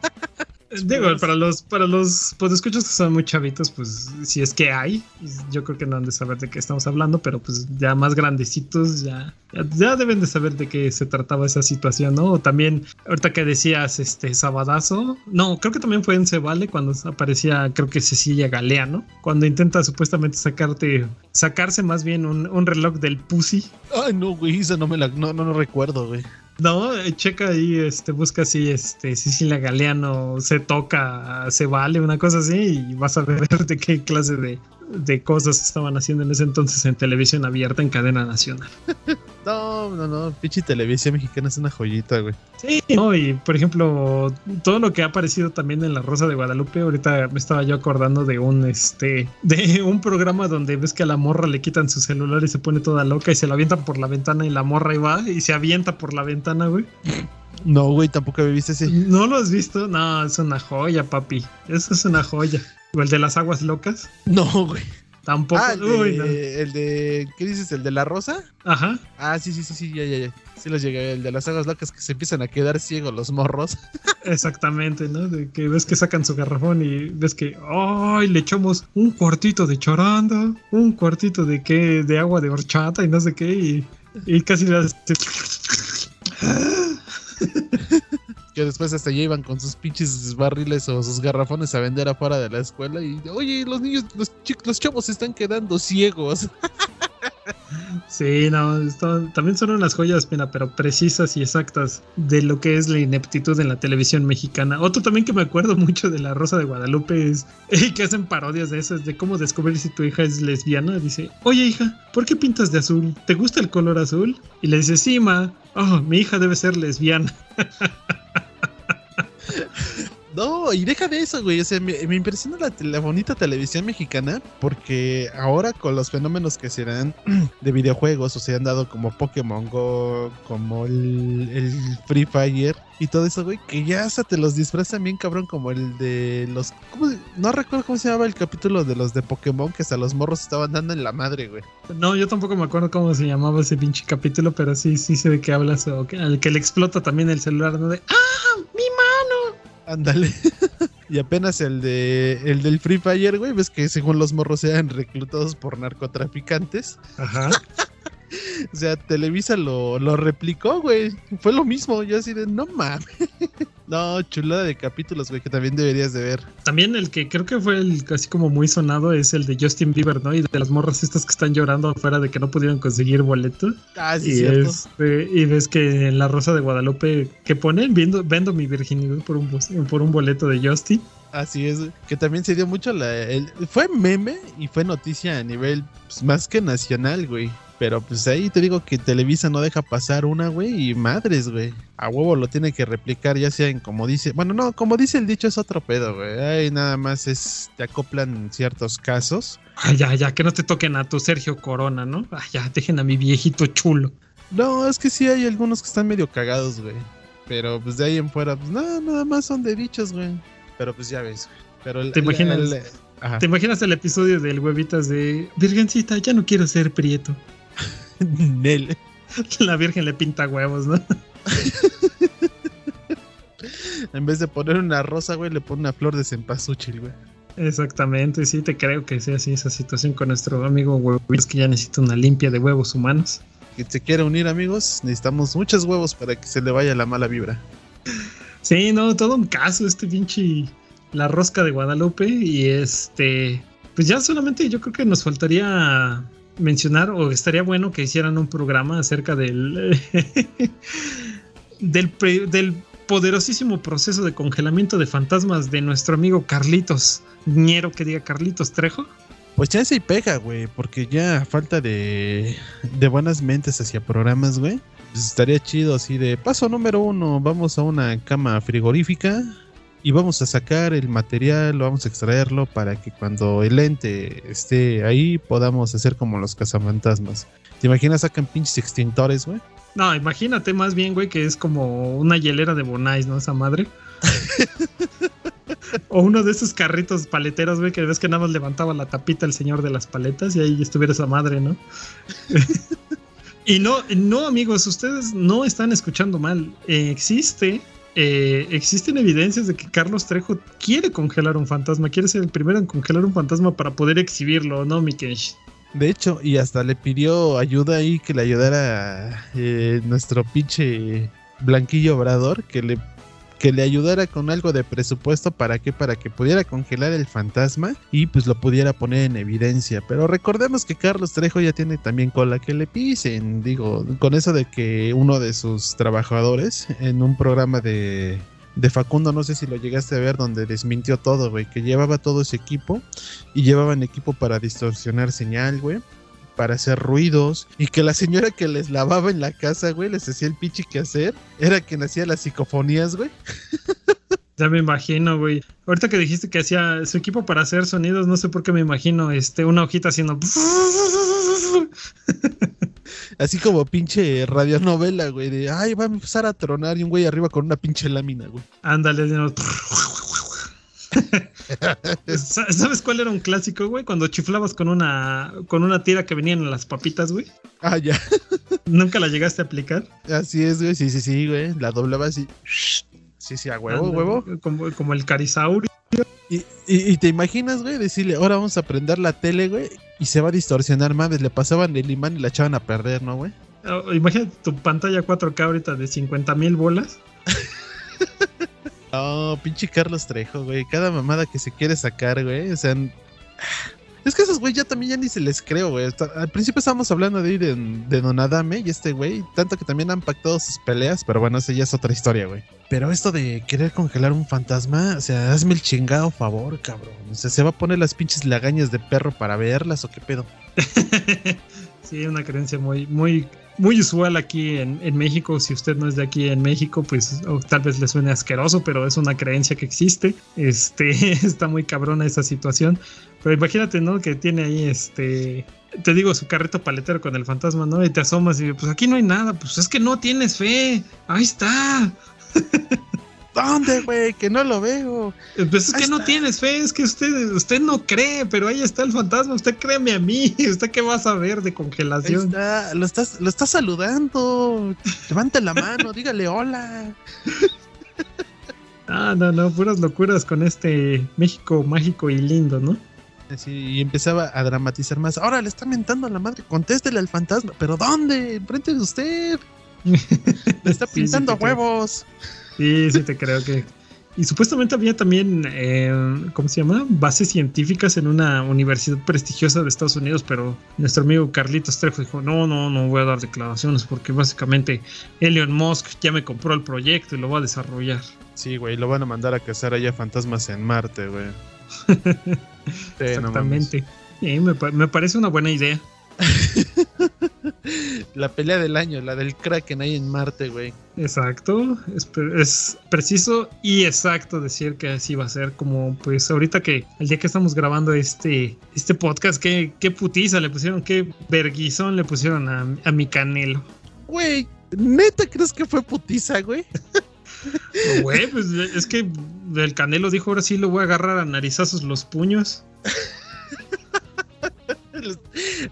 Digo, para los, para los escuchas que son muy chavitos, pues si es que hay, yo creo que no han de saber de qué estamos hablando, pero pues ya más grandecitos ya, ya, ya deben de saber de qué se trataba esa situación, ¿no? O también, ahorita que decías este Sabadazo, no, creo que también fue en Cebale cuando aparecía, creo que Cecilia Galea, ¿no? Cuando intenta supuestamente sacarte, sacarse más bien un, un reloj del pussy. Ay, no, güey. Eso no me la. No, no, no recuerdo, güey. No, eh, checa ahí, este, busca así, este, Sicilia Galeano se toca, se vale, una cosa así, y vas a ver de qué clase de, de cosas estaban haciendo en ese entonces en televisión abierta en cadena nacional. No, no, no. Pinche televisión mexicana es una joyita, güey. Sí, no, y por ejemplo, todo lo que ha aparecido también en La Rosa de Guadalupe, ahorita me estaba yo acordando de un este de un programa donde ves que a la morra le quitan su celular y se pone toda loca y se la avientan por la ventana y la morra ahí va y se avienta por la ventana, güey. No, güey, tampoco había visto ese. ¿No lo has visto? No, es una joya, papi. Eso es una joya. O el de las aguas locas. No, güey. Tampoco. Ah, el Uy, de, no. el de. ¿Qué dices? ¿El de la rosa? Ajá. Ah, sí, sí, sí, sí, ya, ya, ya. Sí los llegué. El de las aguas locas que se empiezan a quedar ciegos los morros. Exactamente, ¿no? De que ves que sacan su garrafón y ves que, ¡ay! Le echamos un cuartito de choranda, un cuartito de qué, de agua de horchata y no sé qué, y, y casi las. Que después hasta ya iban con sus pinches barriles o sus garrafones a vender afuera de la escuela. Y, oye, los niños, los, chicos, los chavos se están quedando ciegos. Sí, no, esto- también son unas joyas, mira, pero precisas y exactas de lo que es la ineptitud en la televisión mexicana. Otro también que me acuerdo mucho de La Rosa de Guadalupe es que hacen parodias de esas, de cómo descubrir si tu hija es lesbiana. Dice, oye hija, ¿por qué pintas de azul? ¿Te gusta el color azul? Y le dice, sí, ma, oh, mi hija debe ser lesbiana. No, y deja de eso, güey. O sea, me, impresiona la, bonita televisión mexicana porque ahora con los fenómenos que se dan de videojuegos, o se han dado como Pokémon Go, como el, Free Fire y todo eso, güey, que ya hasta te los disfrazan bien cabrón como el de los... No recuerdo cómo se llamaba el capítulo de los de Pokémon que hasta los morros estaban dando en la madre, güey. No, yo tampoco me acuerdo cómo se llamaba ese pinche capítulo, pero sí, sí sé de qué hablas. O que, al que le explota también el celular, ¿no? De, ¡ah, mi mano! Ándale. y apenas el de el del Free Fire, güey, ves que según los morros eran reclutados por narcotraficantes. Ajá. O sea, Televisa lo, lo replicó, güey. Fue lo mismo. Yo así de, no mames. No, chulada de capítulos, güey, que también deberías de ver. También el que creo que fue el casi como muy sonado es el de Justin Bieber, ¿no? Y de las morras estas que están llorando afuera de que no pudieron conseguir boleto. Ah, sí, y, cierto. este, y ves que en la Rosa de Guadalupe que ponen viendo, vendo mi virginidad por un, por un boleto de Justin. Así es, que también se dio mucho la... el- fue meme y fue noticia a nivel pues, más que nacional, güey. Pero pues ahí te digo que Televisa no deja pasar una, güey, y madres, güey. A huevo lo tiene que replicar, ya sea en como dice... Bueno, no, como dice el dicho es otro pedo, güey. Ahí nada más es... Te acoplan ciertos casos. Ay, ya, ya, que no te toquen a tu Sergio Corona, ¿no? Ay, ya, dejen a mi viejito chulo. No, es que sí hay algunos que están medio cagados, güey. Pero pues de ahí en fuera, pues nada, nada más son de dichos, güey. Pero pues ya ves, güey. Pero el- ¿Te imaginas? el-. ¿Te imaginas el episodio del huevitas de Virgencita, ya no quiero ser prieto? Nel. La Virgen le pinta huevos, ¿no? En vez de poner una rosa, güey, le pone una flor de cempasúchil, güey. Exactamente, sí, te creo que sea así esa situación con nuestro amigo huevitas que ya necesita una limpia de huevos humanos. Que se quiera unir, amigos, necesitamos muchos huevos para que se le vaya la mala vibra. Sí, no, todo un caso, este pinche La Rosca de Guadalupe. Y este, pues ya solamente yo creo que nos faltaría mencionar, o estaría bueno que hicieran un programa acerca del, del, poderosísimo proceso de congelamiento de fantasmas de nuestro amigo Carlitos. Ñero que diga Carlitos Trejo. Pues ya se pega, güey, porque ya falta de, de buenas mentes hacia programas, güey. Pues estaría chido así de paso número uno, vamos a una cama frigorífica y vamos a sacar el material, vamos a extraerlo para que cuando el ente esté ahí podamos hacer como los cazafantasmas. ¿Te imaginas sacan pinches extintores, güey? No, imagínate más bien, güey, que es como una hielera de Bonais, ¿no? Esa madre. o uno de esos carritos paleteros, güey, que ves que nada más levantaba la tapita el señor de las paletas y ahí estuviera esa madre, ¿no? y no, no, amigos, ustedes no están escuchando mal. Eh, existe, eh, existen evidencias de que Carlos Trejo quiere congelar un fantasma, quiere ser el primero en congelar un fantasma para poder exhibirlo, ¿no, Mikensh? De hecho, y hasta le pidió ayuda ahí que le ayudara eh, nuestro pinche Blanquillo Obrador, que le, que le ayudara con algo de presupuesto para que para que pudiera congelar el fantasma y pues lo pudiera poner en evidencia. Pero recordemos que Carlos Trejo ya tiene también cola que le pisen, digo, con eso de que uno de sus trabajadores en un programa de de Facundo, no sé si lo llegaste a ver, donde desmintió todo, güey, que llevaba todo ese equipo y llevaban equipo para distorsionar señal, güey, para hacer ruidos y que la señora que les lavaba en la casa, güey, les hacía el pinche que hacer, era quien hacía las psicofonías, güey. Ya me imagino, güey. Ahorita que dijiste que hacía su equipo para hacer sonidos, no sé por qué me imagino este, una hojita haciendo. Así como pinche radionovela, güey, de, ay, va a empezar a tronar y un güey arriba con una pinche lámina, güey. Ándale, de ¿Sabes cuál era un clásico, güey? Cuando chiflabas con una con una tira que venían en las papitas, güey. Ah, ya. ¿Nunca la llegaste a aplicar? Así es, güey, sí, sí, sí, güey. La doblaba así. Sí, sí, a huevo, huevo. Como, como el carisaurio. Y, y- y te imaginas, güey, decirle, ahora vamos a prender la tele, güey, y se va a distorsionar, mames, le pasaban el imán y la echaban a perder, ¿no, güey? Oh, Imagínate tu pantalla 4K ahorita de 50 mil bolas. Oh, pinche Carlos Trejo, güey, cada mamada que se quiere sacar, güey, o sea... Es que esos güey ya también ya ni se les creo, güey. Al principio estábamos hablando de, de, de Don Adame y este güey, tanto que también han pactado sus peleas, pero bueno, esa ya es otra historia, güey. Pero esto de querer congelar un fantasma, o sea, hazme el chingado favor, cabrón. O sea, ¿se va a poner las pinches lagañas de perro para verlas o qué pedo? sí, una creencia muy, muy, muy usual aquí en, en México. Si usted no es de aquí en México, pues o tal vez le suene asqueroso, pero es una creencia que existe. Este está muy cabrona esa situación. Pero imagínate, ¿no? Que tiene ahí este. Te digo, su carrito paletero con el fantasma, ¿no? Y te asomas y pues aquí no hay nada. Pues es que no tienes fe. Ahí está. ¿Dónde, güey? Que no lo veo. Eh, Pues es Ahí que no tienes fe, es que usted, usted no cree, pero ahí está el fantasma, usted créeme a mí, usted qué va a saber de congelación. está, lo estás, lo estás saludando. Levanta la mano, dígale hola. Ah, no, no, puras locuras con este México mágico y lindo, ¿no? Así, y empezaba a dramatizar más. Ahora le está mentando a la madre, contéstele al fantasma. ¿Pero dónde? Enfrente de usted. Le está Sí, sí pintando creo. Sí, sí, te creo que. Y supuestamente había también, eh, ¿cómo se llama? Bases científicas en una universidad prestigiosa de Estados Unidos, pero nuestro amigo Carlitos Trejo dijo, no, no, no voy a dar declaraciones porque básicamente Elon Musk ya me compró el proyecto y lo va a desarrollar. Sí, güey, lo van a mandar a cazar allá fantasmas en Marte, güey. Sí, no. Exactamente. Sí, me, me parece una buena idea. La pelea del año, la del Kraken ahí en Marte, güey. Exacto, es, pre- es preciso y exacto decir que así va a ser como pues ahorita que el día que estamos grabando este, este podcast, qué, qué putiza le pusieron, qué verguizón le pusieron a, a mi canelo. Güey, ¿neta crees que fue putiza, güey? Güey, pues es que el canelo dijo ahora sí lo voy a agarrar a narizazos los puños.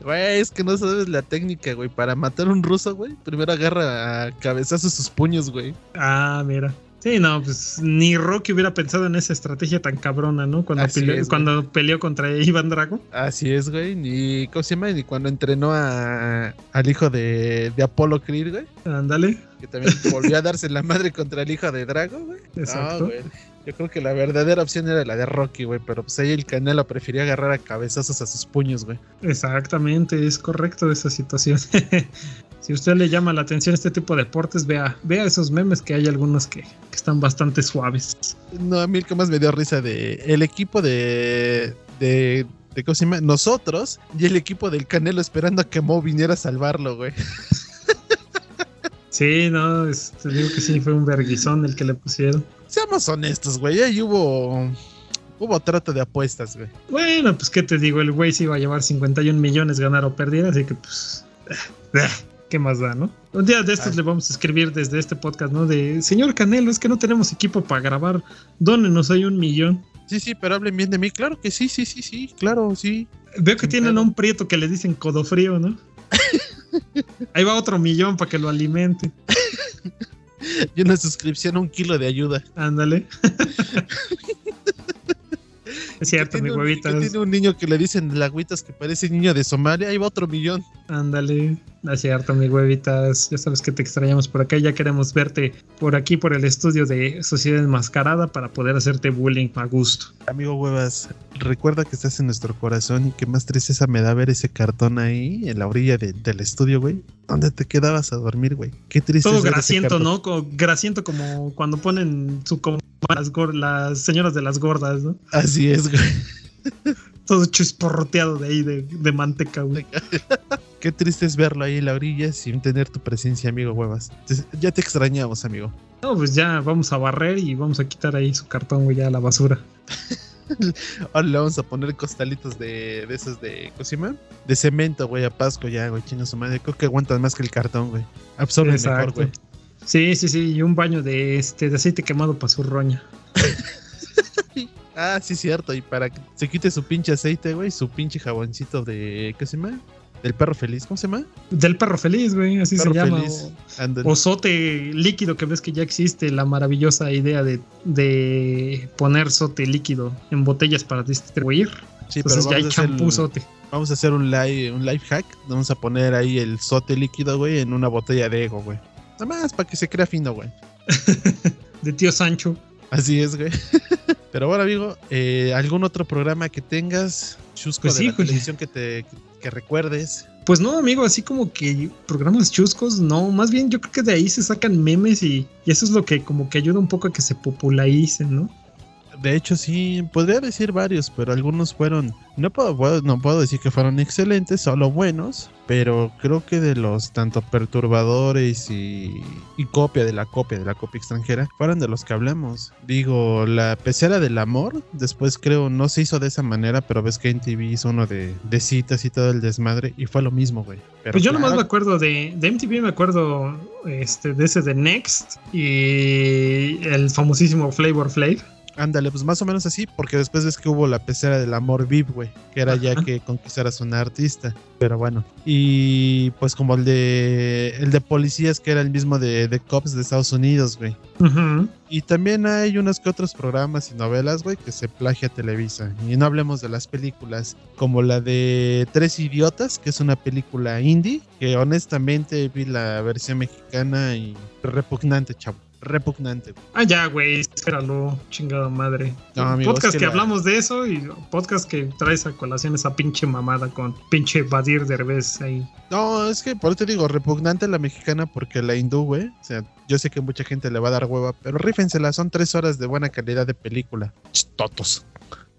Güey, es que no sabes la técnica, güey. Para matar a un ruso, güey, primero agarra a cabezazos sus puños, güey. Ah, mira. Sí, no, pues ni Rocky hubiera pensado en esa estrategia tan cabrona, ¿no? Cuando, peleó, es, cuando peleó contra Iván Drago. Así es, güey. Ni, ¿cómo se llama? Ni cuando entrenó a, al hijo de, de Apolo Creed, güey. Ándale. Que también volvió a darse la madre contra el hijo de Drago, güey. Exacto. No, güey. Yo creo que la verdadera opción era la de Rocky, güey. Pero pues ahí el Canelo prefería agarrar a cabezazos a sus puños, güey. Exactamente, es correcto esa situación. si usted le llama la atención este tipo de deportes, vea, vea esos memes que hay algunos que, que están bastante suaves. No, a mí el que más me dio risa de el equipo de. de. de ¿cómo se llama? Nosotros y el equipo del Canelo esperando a que Mo viniera a salvarlo, güey. Sí, no, es- te digo que sí fue un verguizón el que le pusieron. Seamos honestos, güey. Ahí hubo. Hubo trato de apuestas, güey. Bueno, pues qué te digo, el güey se iba a llevar 51 millones ganar o perder, así que pues... eh, ¿Qué más da, no? Un día de estos le vamos a escribir desde este podcast, ¿no? De, señor Canelo, es que no tenemos equipo para grabar, dónenos hay un millón. Sí, sí, pero hablen bien de mí. Claro que sí, sí, sí, sí. Claro, sí. Veo que tienen a un prieto que le dicen codo frío, ¿no? Ahí va otro millón para que lo alimente. Y una suscripción a un kilo de ayuda. Ándale. es cierto, mi huevita. tiene un niño que le dicen lagüitas que parece niño de Somalia. Ahí va otro millón. Ándale, es cierto, mi huevitas. Ya sabes que te extrañamos por acá. Ya queremos verte por aquí, por el estudio de Sociedad Enmascarada, para poder hacerte bullying a gusto. Amigo Huevas, recuerda que estás en nuestro corazón y que más tristeza me da ver ese cartón ahí en la orilla de- del estudio, güey. ¿Dónde te quedabas a dormir, güey? Qué triste. Todo grasiento. ¿no? Co- grasiento como cuando ponen su las, las señoras de las gordas, ¿no? Así es, güey. Todo chisporroteado de ahí, de, de manteca, güey. Qué triste es verlo ahí en la orilla sin tener tu presencia, amigo Huevas. Ya te extrañamos, amigo. No, pues ya vamos a barrer y vamos a quitar ahí su cartón, güey, ya a la basura. Ahora le vamos a poner costalitos de, de esos de cocina. De cemento, güey, a Pasco ya, güey, chino su madre. Creo que aguantan más que el cartón, güey. Absorben mejor, güey. Sí, sí, sí, y un baño de este de aceite quemado para su roña. Ah, sí, cierto. Y para que se quite su pinche aceite, güey, su pinche jaboncito de. ¿Qué se llama? Del perro feliz. ¿Cómo se llama? Del perro feliz, güey, así perro se llama. feliz. o- sote líquido, que ves que ya existe la maravillosa idea de, de poner sote líquido en botellas para distribuir. Sí, pero Entonces ya hay champú sote. vamos a hacer un live, un life hack. Vamos a poner ahí el sote líquido, güey, en una botella de ego, güey. Nada más para que se crea fino, güey. De tío Sancho. Así es, güey. Pero bueno, amigo, eh, ¿algún otro programa que tengas? Chusco Pues de sí, la televisión que te que recuerdes. Pues no, amigo, así como que programas chuscos, no, más bien yo creo que de ahí se sacan memes y, y eso es lo que como que ayuda un poco a que se popularicen, ¿no? De hecho, sí, podría decir varios, pero algunos fueron. No puedo, no puedo decir que fueron excelentes, solo buenos, pero creo que de los tanto perturbadores y, y copia de la copia de la copia extranjera, fueron de los que hablamos. Digo, la pecera del amor, después creo no se hizo de esa manera, pero ves que en TV hizo uno de, de citas y todo el desmadre, y fue lo mismo, güey. Pero Pues yo nomás me claro, acuerdo de, de MTV, me acuerdo este, de ese de Next y el famosísimo Flavor Flav. Ándale, pues más o menos así, porque después ves que hubo la pecera del amor VIP, güey, que era ya que conquistaras una artista. Pero bueno, y pues como el de el de policías, que era el mismo de, de Cops de Estados Unidos, güey. Y también hay unos que otros programas y novelas, güey, que se plagia Televisa. Y no hablemos de las películas, como la de Tres Idiotas, que es una película indie, que honestamente vi la versión mexicana y repugnante, chavo. Repugnante. güey. Ah, ya, güey, espéralo, chingada madre. No, podcast que, que la- hablamos de eso y podcast que traes a colación esa pinche mamada con pinche Badir Derbez ahí. No, es que por eso te digo, repugnante la mexicana porque la hindú, güey. O sea, yo sé que mucha gente le va a dar hueva, pero rífensela, son tres horas de buena calidad de película. Ch, Totos.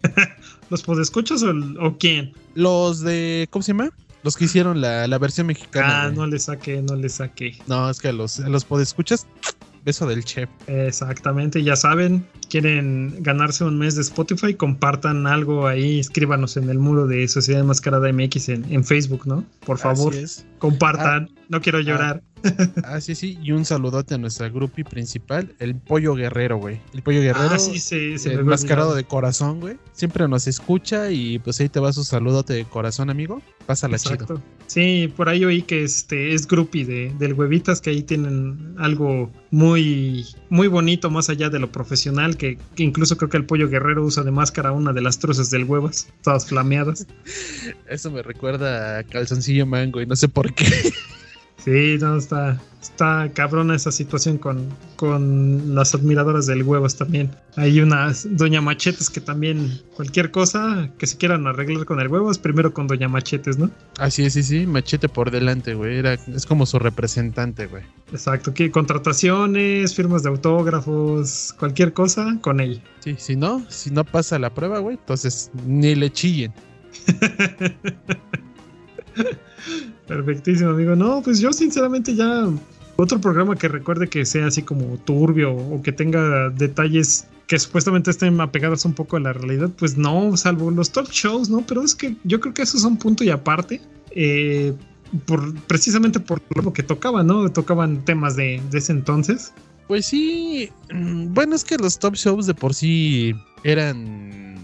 ¿Los podescuchas o, o quién? Los de, ¿cómo se llama? Los que hicieron la, la versión mexicana. Ah, güey. no le saqué, no le saqué. No, es que a los, a los podescuchas, beso del chef. Exactamente, ya saben, quieren ganarse un mes de Spotify, compartan algo ahí, escríbanos en el muro de Sociedad Enmascarada MX en, en Facebook, ¿no? Por favor, compartan, no quiero llorar. Ah, sí, sí. Y un saludote a nuestra grupi principal, el Pollo Guerrero, güey. El Pollo Guerrero. ah, sí, me había enmascarado olvidado. de corazón, güey. Siempre nos escucha y pues ahí te va su saludote de corazón, amigo. Pásala chido. Exacto. Sí, por ahí oí que este es grupi de, del huevitas, que ahí tienen algo muy, muy bonito más allá de lo profesional, que, que incluso creo que el pollo guerrero usa de máscara una de las trozas del huevas, todas flameadas. Eso me recuerda a Calzoncillo Mango y no sé por qué. Sí, no, está, está cabrona esa situación con, con las admiradoras del huevos también. Hay unas Doña Machetes que también cualquier cosa que se quieran arreglar con el huevos, primero con Doña Machetes, ¿no? Así es, sí, sí. Machete por delante, güey. Era, es como su representante, güey. Exacto, que contrataciones, firmas de autógrafos, cualquier cosa con ella. Sí, si no, si no pasa la prueba, güey, entonces ni le chillen. Perfectísimo, amigo. No, pues yo sinceramente ya otro programa que recuerde que sea así como turbio o que tenga detalles que supuestamente estén apegados un poco a la realidad, pues no, salvo los talk shows, ¿no? Pero es que yo creo que eso es un punto y aparte. eh, por, precisamente por lo que tocaban, ¿no? Tocaban temas de, de ese entonces. Pues sí, mm, bueno, es que los top shows de por sí eran,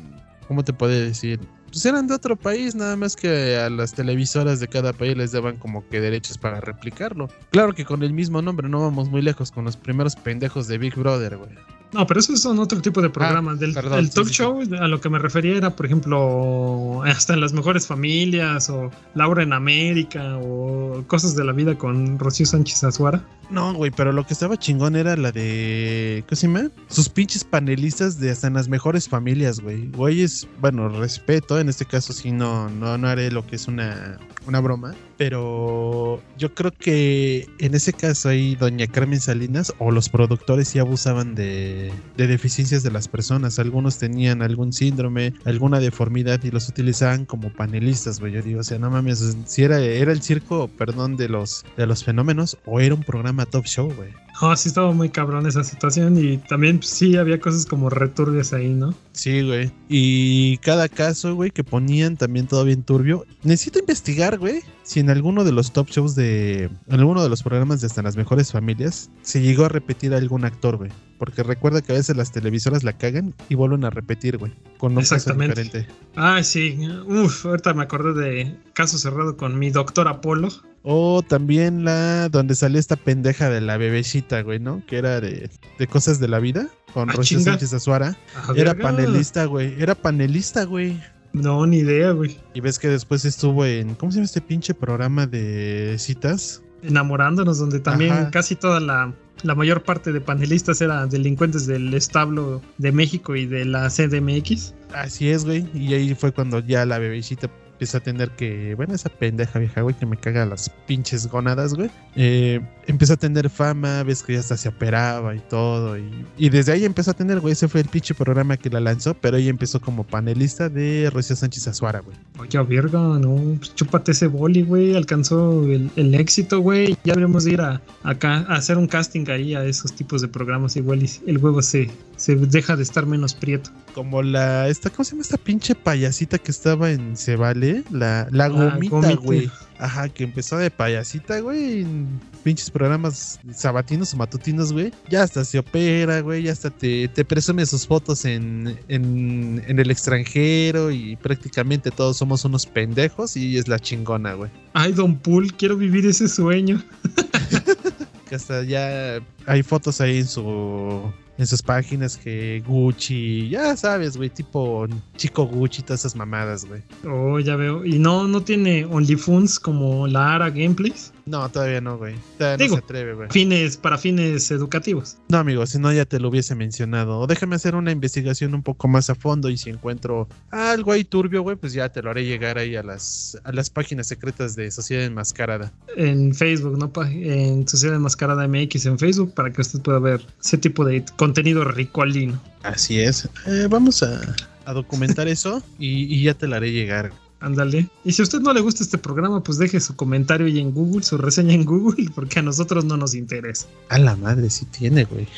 ¿cómo te puedo decir? Pues eran de otro país, nada más que a las televisoras de cada país les daban como que derechos para replicarlo. Claro que con el mismo nombre, no vamos muy lejos con los primeros pendejos de Big Brother, güey. No, pero esos son otro tipo de programas. Del, perdón, el talk sí, sí. show a lo que me refería era, por ejemplo, hasta en las mejores familias o Laura en América o cosas de la vida con Rocío Sánchez Azuara. No, güey, pero lo que estaba chingón era la de. ¿Qué se llama? Sus pinches panelistas de hasta en las mejores familias, güey. Güeyes, bueno, respeto, en este caso sí no, no, no haré lo que es una, una broma. Pero yo creo que en ese caso ahí Doña Carmen Salinas o los productores sí abusaban de, de deficiencias de las personas. Algunos tenían algún síndrome, alguna deformidad y los utilizaban como panelistas, güey. Yo digo, o sea, no mames, si era, era el circo, perdón, de los, de los fenómenos o era un programa top show, güey. No, sí estaba muy cabrón esa situación y también pues, sí había cosas como returbias ahí, ¿no? Sí, güey. Y cada caso, güey, que ponían también todo bien turbio. Necesito investigar, güey, si en alguno de los top shows de. En alguno de los programas de hasta las mejores familias se llegó a repetir a algún actor, güey. Porque recuerda que a veces las televisoras la cagan y vuelven a repetir, güey. Con un caso Exactamente. diferente. Ah, sí. Uf, ahorita me acordé de caso cerrado con mi doctor Apolo. O también la donde salió esta pendeja de la bebecita, güey, ¿no? Que era de, de cosas de la vida. Con Ah. Sánchez Azuara. Ah, Era verga. panelista, güey. Era panelista, güey. No, ni idea, güey. Y ves que después estuvo en. ¿Cómo se llama este pinche programa de citas? Enamorándonos, donde también Ajá. casi toda la, la mayor parte de panelistas eran delincuentes del establo de México y de la CDMX. Así es, güey. Y ahí fue cuando ya la bebecita empezó a tener que. Bueno, esa pendeja vieja, güey, que me caga las pinches gónadas, güey. Eh, empezó a tener fama, ves que ya hasta se operaba y todo. Y, desde ahí empezó a tener, güey. Ese fue el pinche programa que la lanzó, pero ella empezó como panelista de Rocío Sánchez Azuara, güey. Oye, verga, no, pues chúpate ese boli, güey. Alcanzó el, el éxito, güey. Ya deberíamos de ir a, acá a hacer un casting ahí a esos tipos de programas. Igual y el huevo se, se deja de estar menos prieto. Como la. Esta, ¿Cómo se llama esta pinche payasita que estaba en Se Vale? La, la gomita, gomita. güey. Ajá, que empezó de payasita, güey, en pinches programas sabatinos o matutinos, güey. Ya hasta se opera, güey, ya hasta te, te presume sus fotos en, en, en el extranjero y prácticamente todos somos unos pendejos y es la chingona, güey. Ay, Don Pool, quiero vivir ese sueño. Que hasta ya hay fotos ahí en su... En sus páginas que Gucci, ya sabes, güey, tipo chico Gucci, todas esas mamadas, güey. Oh, ya veo. Y no, no tiene OnlyFans como la Gameplays. No, todavía no, güey. Todavía Digo, no se atreve, güey. Fines, para fines educativos. No, amigo, si no ya te lo hubiese mencionado. O déjame hacer una investigación un poco más a fondo y si encuentro algo ahí turbio, güey, pues ya te lo haré llegar ahí a las, a las páginas secretas de Sociedad Enmascarada. En Facebook, ¿no? Pa- En Sociedad Enmascarada MX en Facebook para que usted pueda ver ese tipo de contenido ricolino. Así es. Eh, vamos a, a documentar eso y, y ya te lo haré llegar. Ándale. Y si a usted no le gusta este programa, pues deje su comentario ahí en Google, su reseña en Google, porque a nosotros no nos interesa. A la madre, sí tiene, güey.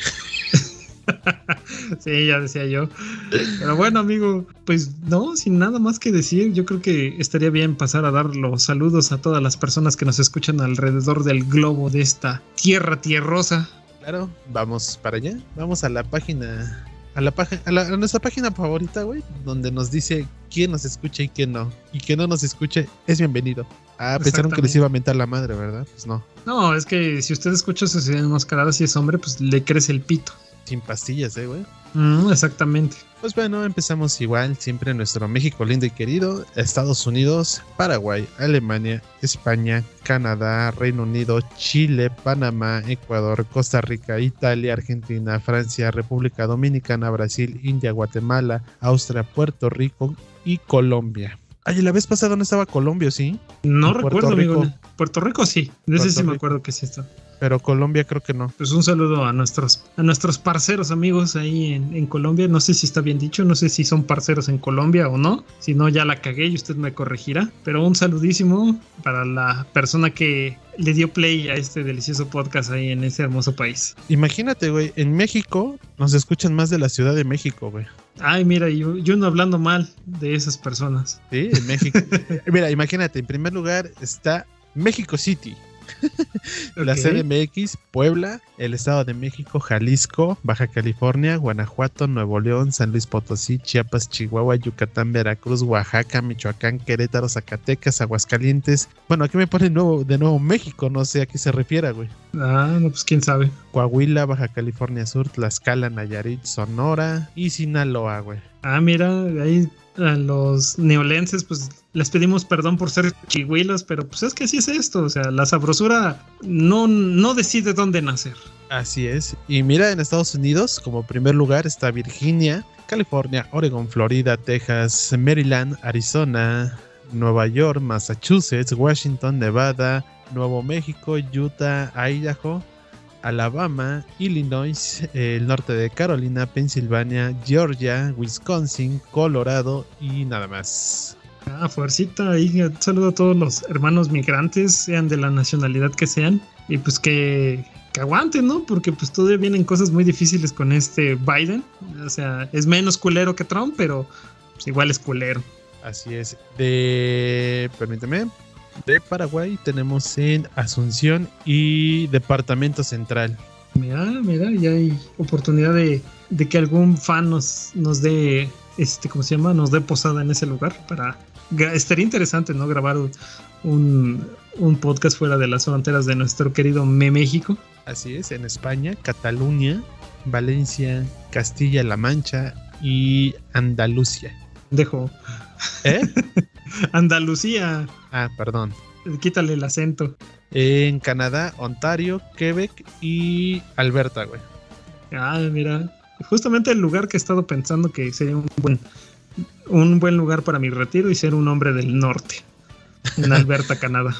Sí, ya decía yo. Pero bueno, amigo, pues no, sin nada más que decir, yo creo que estaría bien pasar a dar los saludos a todas las personas que nos escuchan alrededor del globo de esta tierra tierrosa. Claro, vamos para allá. Vamos a la página. A, la página, a, la- a nuestra página favorita, güey, donde nos dice quién nos escucha y quién no. Y quien no nos escuche es bienvenido. Ah, pensaron que les iba a mentar la madre, ¿verdad? Pues no. No, es que si usted escucha Sociedad Enmascarada, si es hombre, pues le crece el pito. Sin pastillas, ¿eh, güey? Mm, exactamente. Pues bueno, empezamos igual, siempre en nuestro México lindo y querido, Estados Unidos, Paraguay, Alemania, España, Canadá, Reino Unido, Chile, Panamá, Ecuador, Costa Rica, Italia, Argentina, Francia, República Dominicana, Brasil, India, Guatemala, Austria, Puerto Rico y Colombia. Ay, la vez pasada no estaba Colombia, sí, No En Puerto recuerdo, amigo. Rico. Puerto Rico sí. De ese sí me acuerdo que sí está. Pero Colombia creo que no. Pues un saludo a nuestros, a nuestros parceros amigos ahí en, en Colombia. No sé si está bien dicho, no sé si son parceros en Colombia o no. Si no, ya la cagué y usted me corregirá. Pero un saludísimo para la persona que le dio play a este delicioso podcast ahí en ese hermoso país. Imagínate, güey, en México nos escuchan más de la Ciudad de México, güey. Ay, mira, yo, yo no hablando mal de esas personas. Sí, en México. Mira, imagínate, en primer lugar está México City. La. CDMX, Puebla, el Estado de México, Jalisco, Baja California, Guanajuato, Nuevo León, San Luis Potosí, Chiapas, Chihuahua, Yucatán, Veracruz, Oaxaca, Michoacán, Querétaro, Zacatecas, Aguascalientes. Bueno, aquí me pone nuevo, de nuevo México, no sé a qué se refiere, güey. Ah, no, pues quién sabe. Coahuila, Baja California Sur, Tlaxcala, Nayarit, Sonora y Sinaloa, güey. Ah, mira, ahí a los neolenses, pues les pedimos perdón por ser chihuilos, pero pues es que así es esto, o sea, la sabrosura no, no decide dónde nacer. Así es. Y mira, en Estados Unidos, como primer lugar está Virginia, California, Oregon, Florida, Texas, Maryland, Arizona, Nueva York, Massachusetts, Washington, Nevada, Nuevo México, Utah, Idaho, Alabama, Illinois, el norte de Carolina, Pensilvania, Georgia, Wisconsin, Colorado y nada más. Ah, fuercita, ahí un saludo a todos los hermanos migrantes, sean de la nacionalidad que sean, y pues que, que aguanten, ¿no? Porque pues todavía vienen cosas muy difíciles con este Biden, o sea, es menos culero que Trump, pero pues igual es culero. Así es. De. Permíteme. De Paraguay tenemos en Asunción y Departamento Central. Mira, mira, ya hay oportunidad de, de que algún fan nos, nos dé, este, ¿cómo se llama? Nos dé posada en ese lugar para... Estaría interesante, ¿no? Grabar un, un, un podcast fuera de las fronteras de nuestro querido Me México. Así es, en España, Cataluña, Valencia, Castilla-La Mancha y Andalucía. Dejo. ¿Eh? Andalucía, ah, perdón. quítale el acento. En Canadá, Ontario, Quebec y Alberta, güey. Ah, mira, justamente el lugar que he estado pensando que sería un buen, un buen lugar para mi retiro y ser un hombre del norte, en Alberta, Canadá.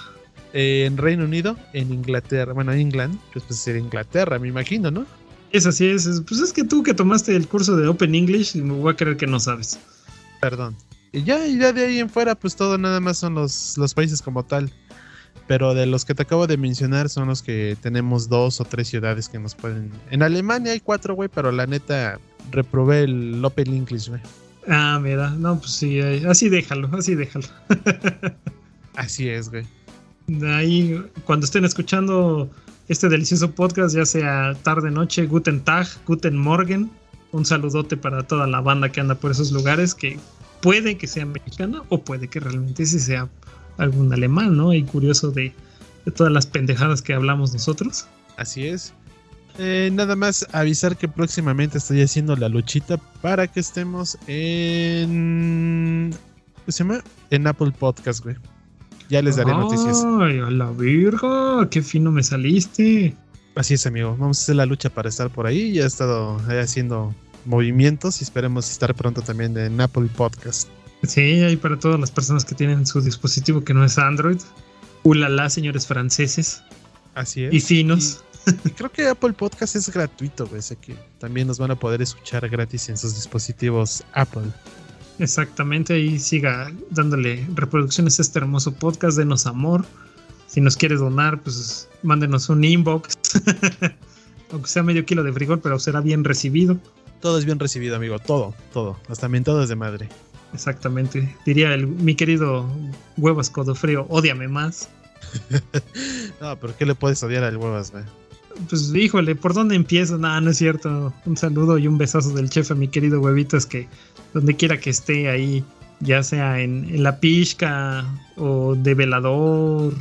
En Reino Unido, en Inglaterra, bueno, England, pues, pues sería Inglaterra, me imagino, ¿no? Es así, es, es- pues es que tú que tomaste el curso de Open English, me voy a creer que no sabes. Perdón. Y ya, ya de ahí en fuera, pues todo nada más son los, los países como tal. Pero de los que te acabo de mencionar son los que tenemos dos o tres ciudades que nos pueden. En Alemania hay cuatro, güey, pero la neta reprobé el Open English, güey. Ah, mira, no, pues sí, así déjalo, así déjalo. Así es, güey. De ahí, cuando estén escuchando este delicioso podcast, ya sea tarde, noche, Guten Tag, Guten Morgen, un saludote para toda la banda que anda por esos lugares, que puede que sea mexicana o puede que realmente sí sea algún alemán, ¿no? Y curioso de, de todas las pendejadas que hablamos nosotros. Así es. Eh, nada más avisar que próximamente estoy haciendo la luchita para que estemos en. ¿Qué se llama? En Apple Podcast, güey. Ya les daré noticias. Ay, a la virga, qué fino me saliste. Así es, amigo. Vamos a hacer la lucha para estar por ahí. Ya he estado haciendo movimientos y esperemos estar pronto también en Apple Podcast. Sí, ahí para todas las personas que tienen su dispositivo que no es Android. Ulala, señores franceses. Así es. Y finos. Y, y creo que Apple Podcast es gratuito, güey. Así que también nos van a poder escuchar gratis en sus dispositivos Apple. Exactamente, ahí siga dándole reproducciones a este hermoso podcast, denos amor. Si nos quieres donar, pues mándenos un inbox. Aunque sea medio kilo de frijol, pero será bien recibido. Todo es bien recibido, amigo. Todo, todo. Hasta mentadas de madre. Exactamente. Diría el, mi querido Huevas Codofrío, ódiame más. no, pero ¿qué le puedes odiar al Huevas, güey? Pues híjole, ¿por dónde empiezo? No, no es cierto. Un saludo y un besazo del chef a mi querido Huevitas que donde quiera que esté ahí, ya sea en, en la pizca o de velador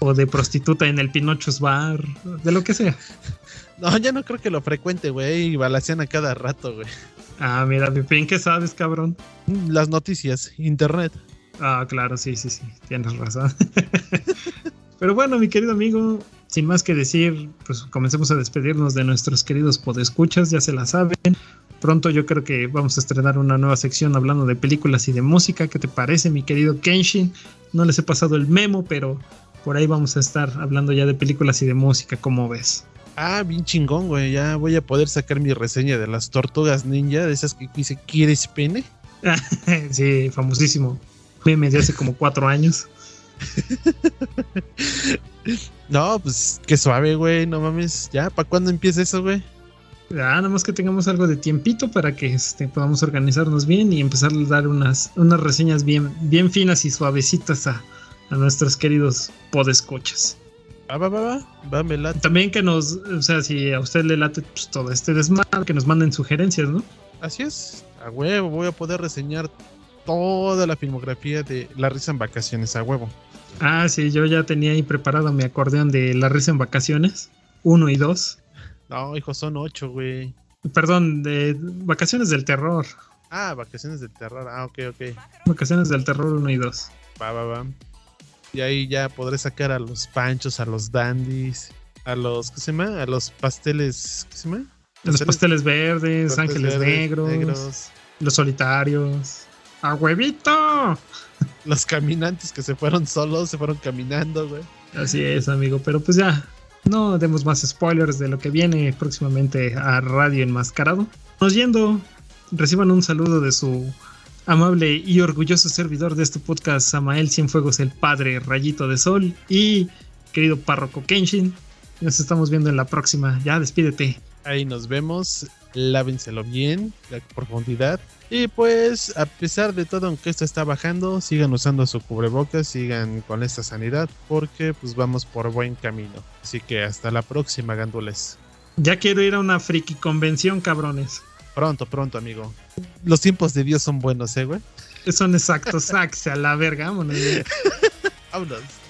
o de prostituta en el Pinochos Bar, de lo que sea. No, ya no creo que lo frecuente, güey, y balacean a cada rato, güey. Ah, mira, Pipín, ¿qué sabes, cabrón? Las noticias, internet. Ah, claro, sí, sí, sí, tienes razón. Pero bueno, mi querido amigo, sin más que decir, pues comencemos a despedirnos de nuestros queridos podescuchas, ya se la saben. Pronto yo creo que vamos a estrenar una nueva sección hablando de películas y de música. ¿Qué te parece, mi querido Kenshin? No les he pasado el memo, pero por ahí vamos a estar hablando ya de películas y de música, ¿cómo ves? Ah, bien chingón, güey. Ya voy a poder sacar mi reseña de las tortugas ninja, de esas que dice, ¿quieres pene? sí, famosísimo. Meme de hace como cuatro años. no, pues qué suave, güey. No mames. ¿Ya? ¿Para cuándo empieza eso, güey? Ya, nada más que tengamos algo de tiempito para que este, podamos organizarnos bien y empezar a dar unas, unas reseñas bien, bien finas y suavecitas a, a nuestros queridos podescochas. Ah, va, va, va, va, me late. También que nos, o sea, si a usted le late pues, todo este desmadre, que nos manden sugerencias, ¿no? Así es, a huevo, voy a poder reseñar toda la filmografía de La Risa en Vacaciones, a huevo. Ah, sí, yo ya tenía ahí preparado mi acordeón de La Risa en Vacaciones, uno y dos. No, hijo, son ocho, güey. Perdón, de Vacaciones del Terror. Ah, Vacaciones del Terror, ah, ok, ok. Vacaciones del Terror uno y dos. Va, va, va. Y ahí ya podré sacar a los panchos, a los dandies, a los, ¿qué se llama? A los pasteles, ¿qué se llama? Los pasteles verdes, pasteles ángeles verdes, negros, negros, los solitarios. ¡A huevito! Los caminantes que se fueron solos, se fueron caminando, güey. Así es, amigo, pero pues ya, no demos más spoilers de lo que viene próximamente a Radio Enmascarado. Nos yendo, reciban un saludo de su amable y orgulloso servidor de este podcast, Samael Cienfuegos, el padre Rayito de Sol, y querido párroco Kenshin. Nos estamos viendo en la próxima. Ya, despídete. Ahí nos vemos. Lávenselo bien, la profundidad. Y pues, a pesar de todo, aunque esto está bajando, sigan usando su cubrebocas, sigan con esta sanidad, porque pues vamos por buen camino. Así que hasta la próxima, gandules. Ya quiero ir a una friki convención, cabrones. Pronto, pronto, amigo. Los tiempos de Dios son buenos, ¿eh, güey? Son exactos, saxe a la verga, vámonos. Vámonos.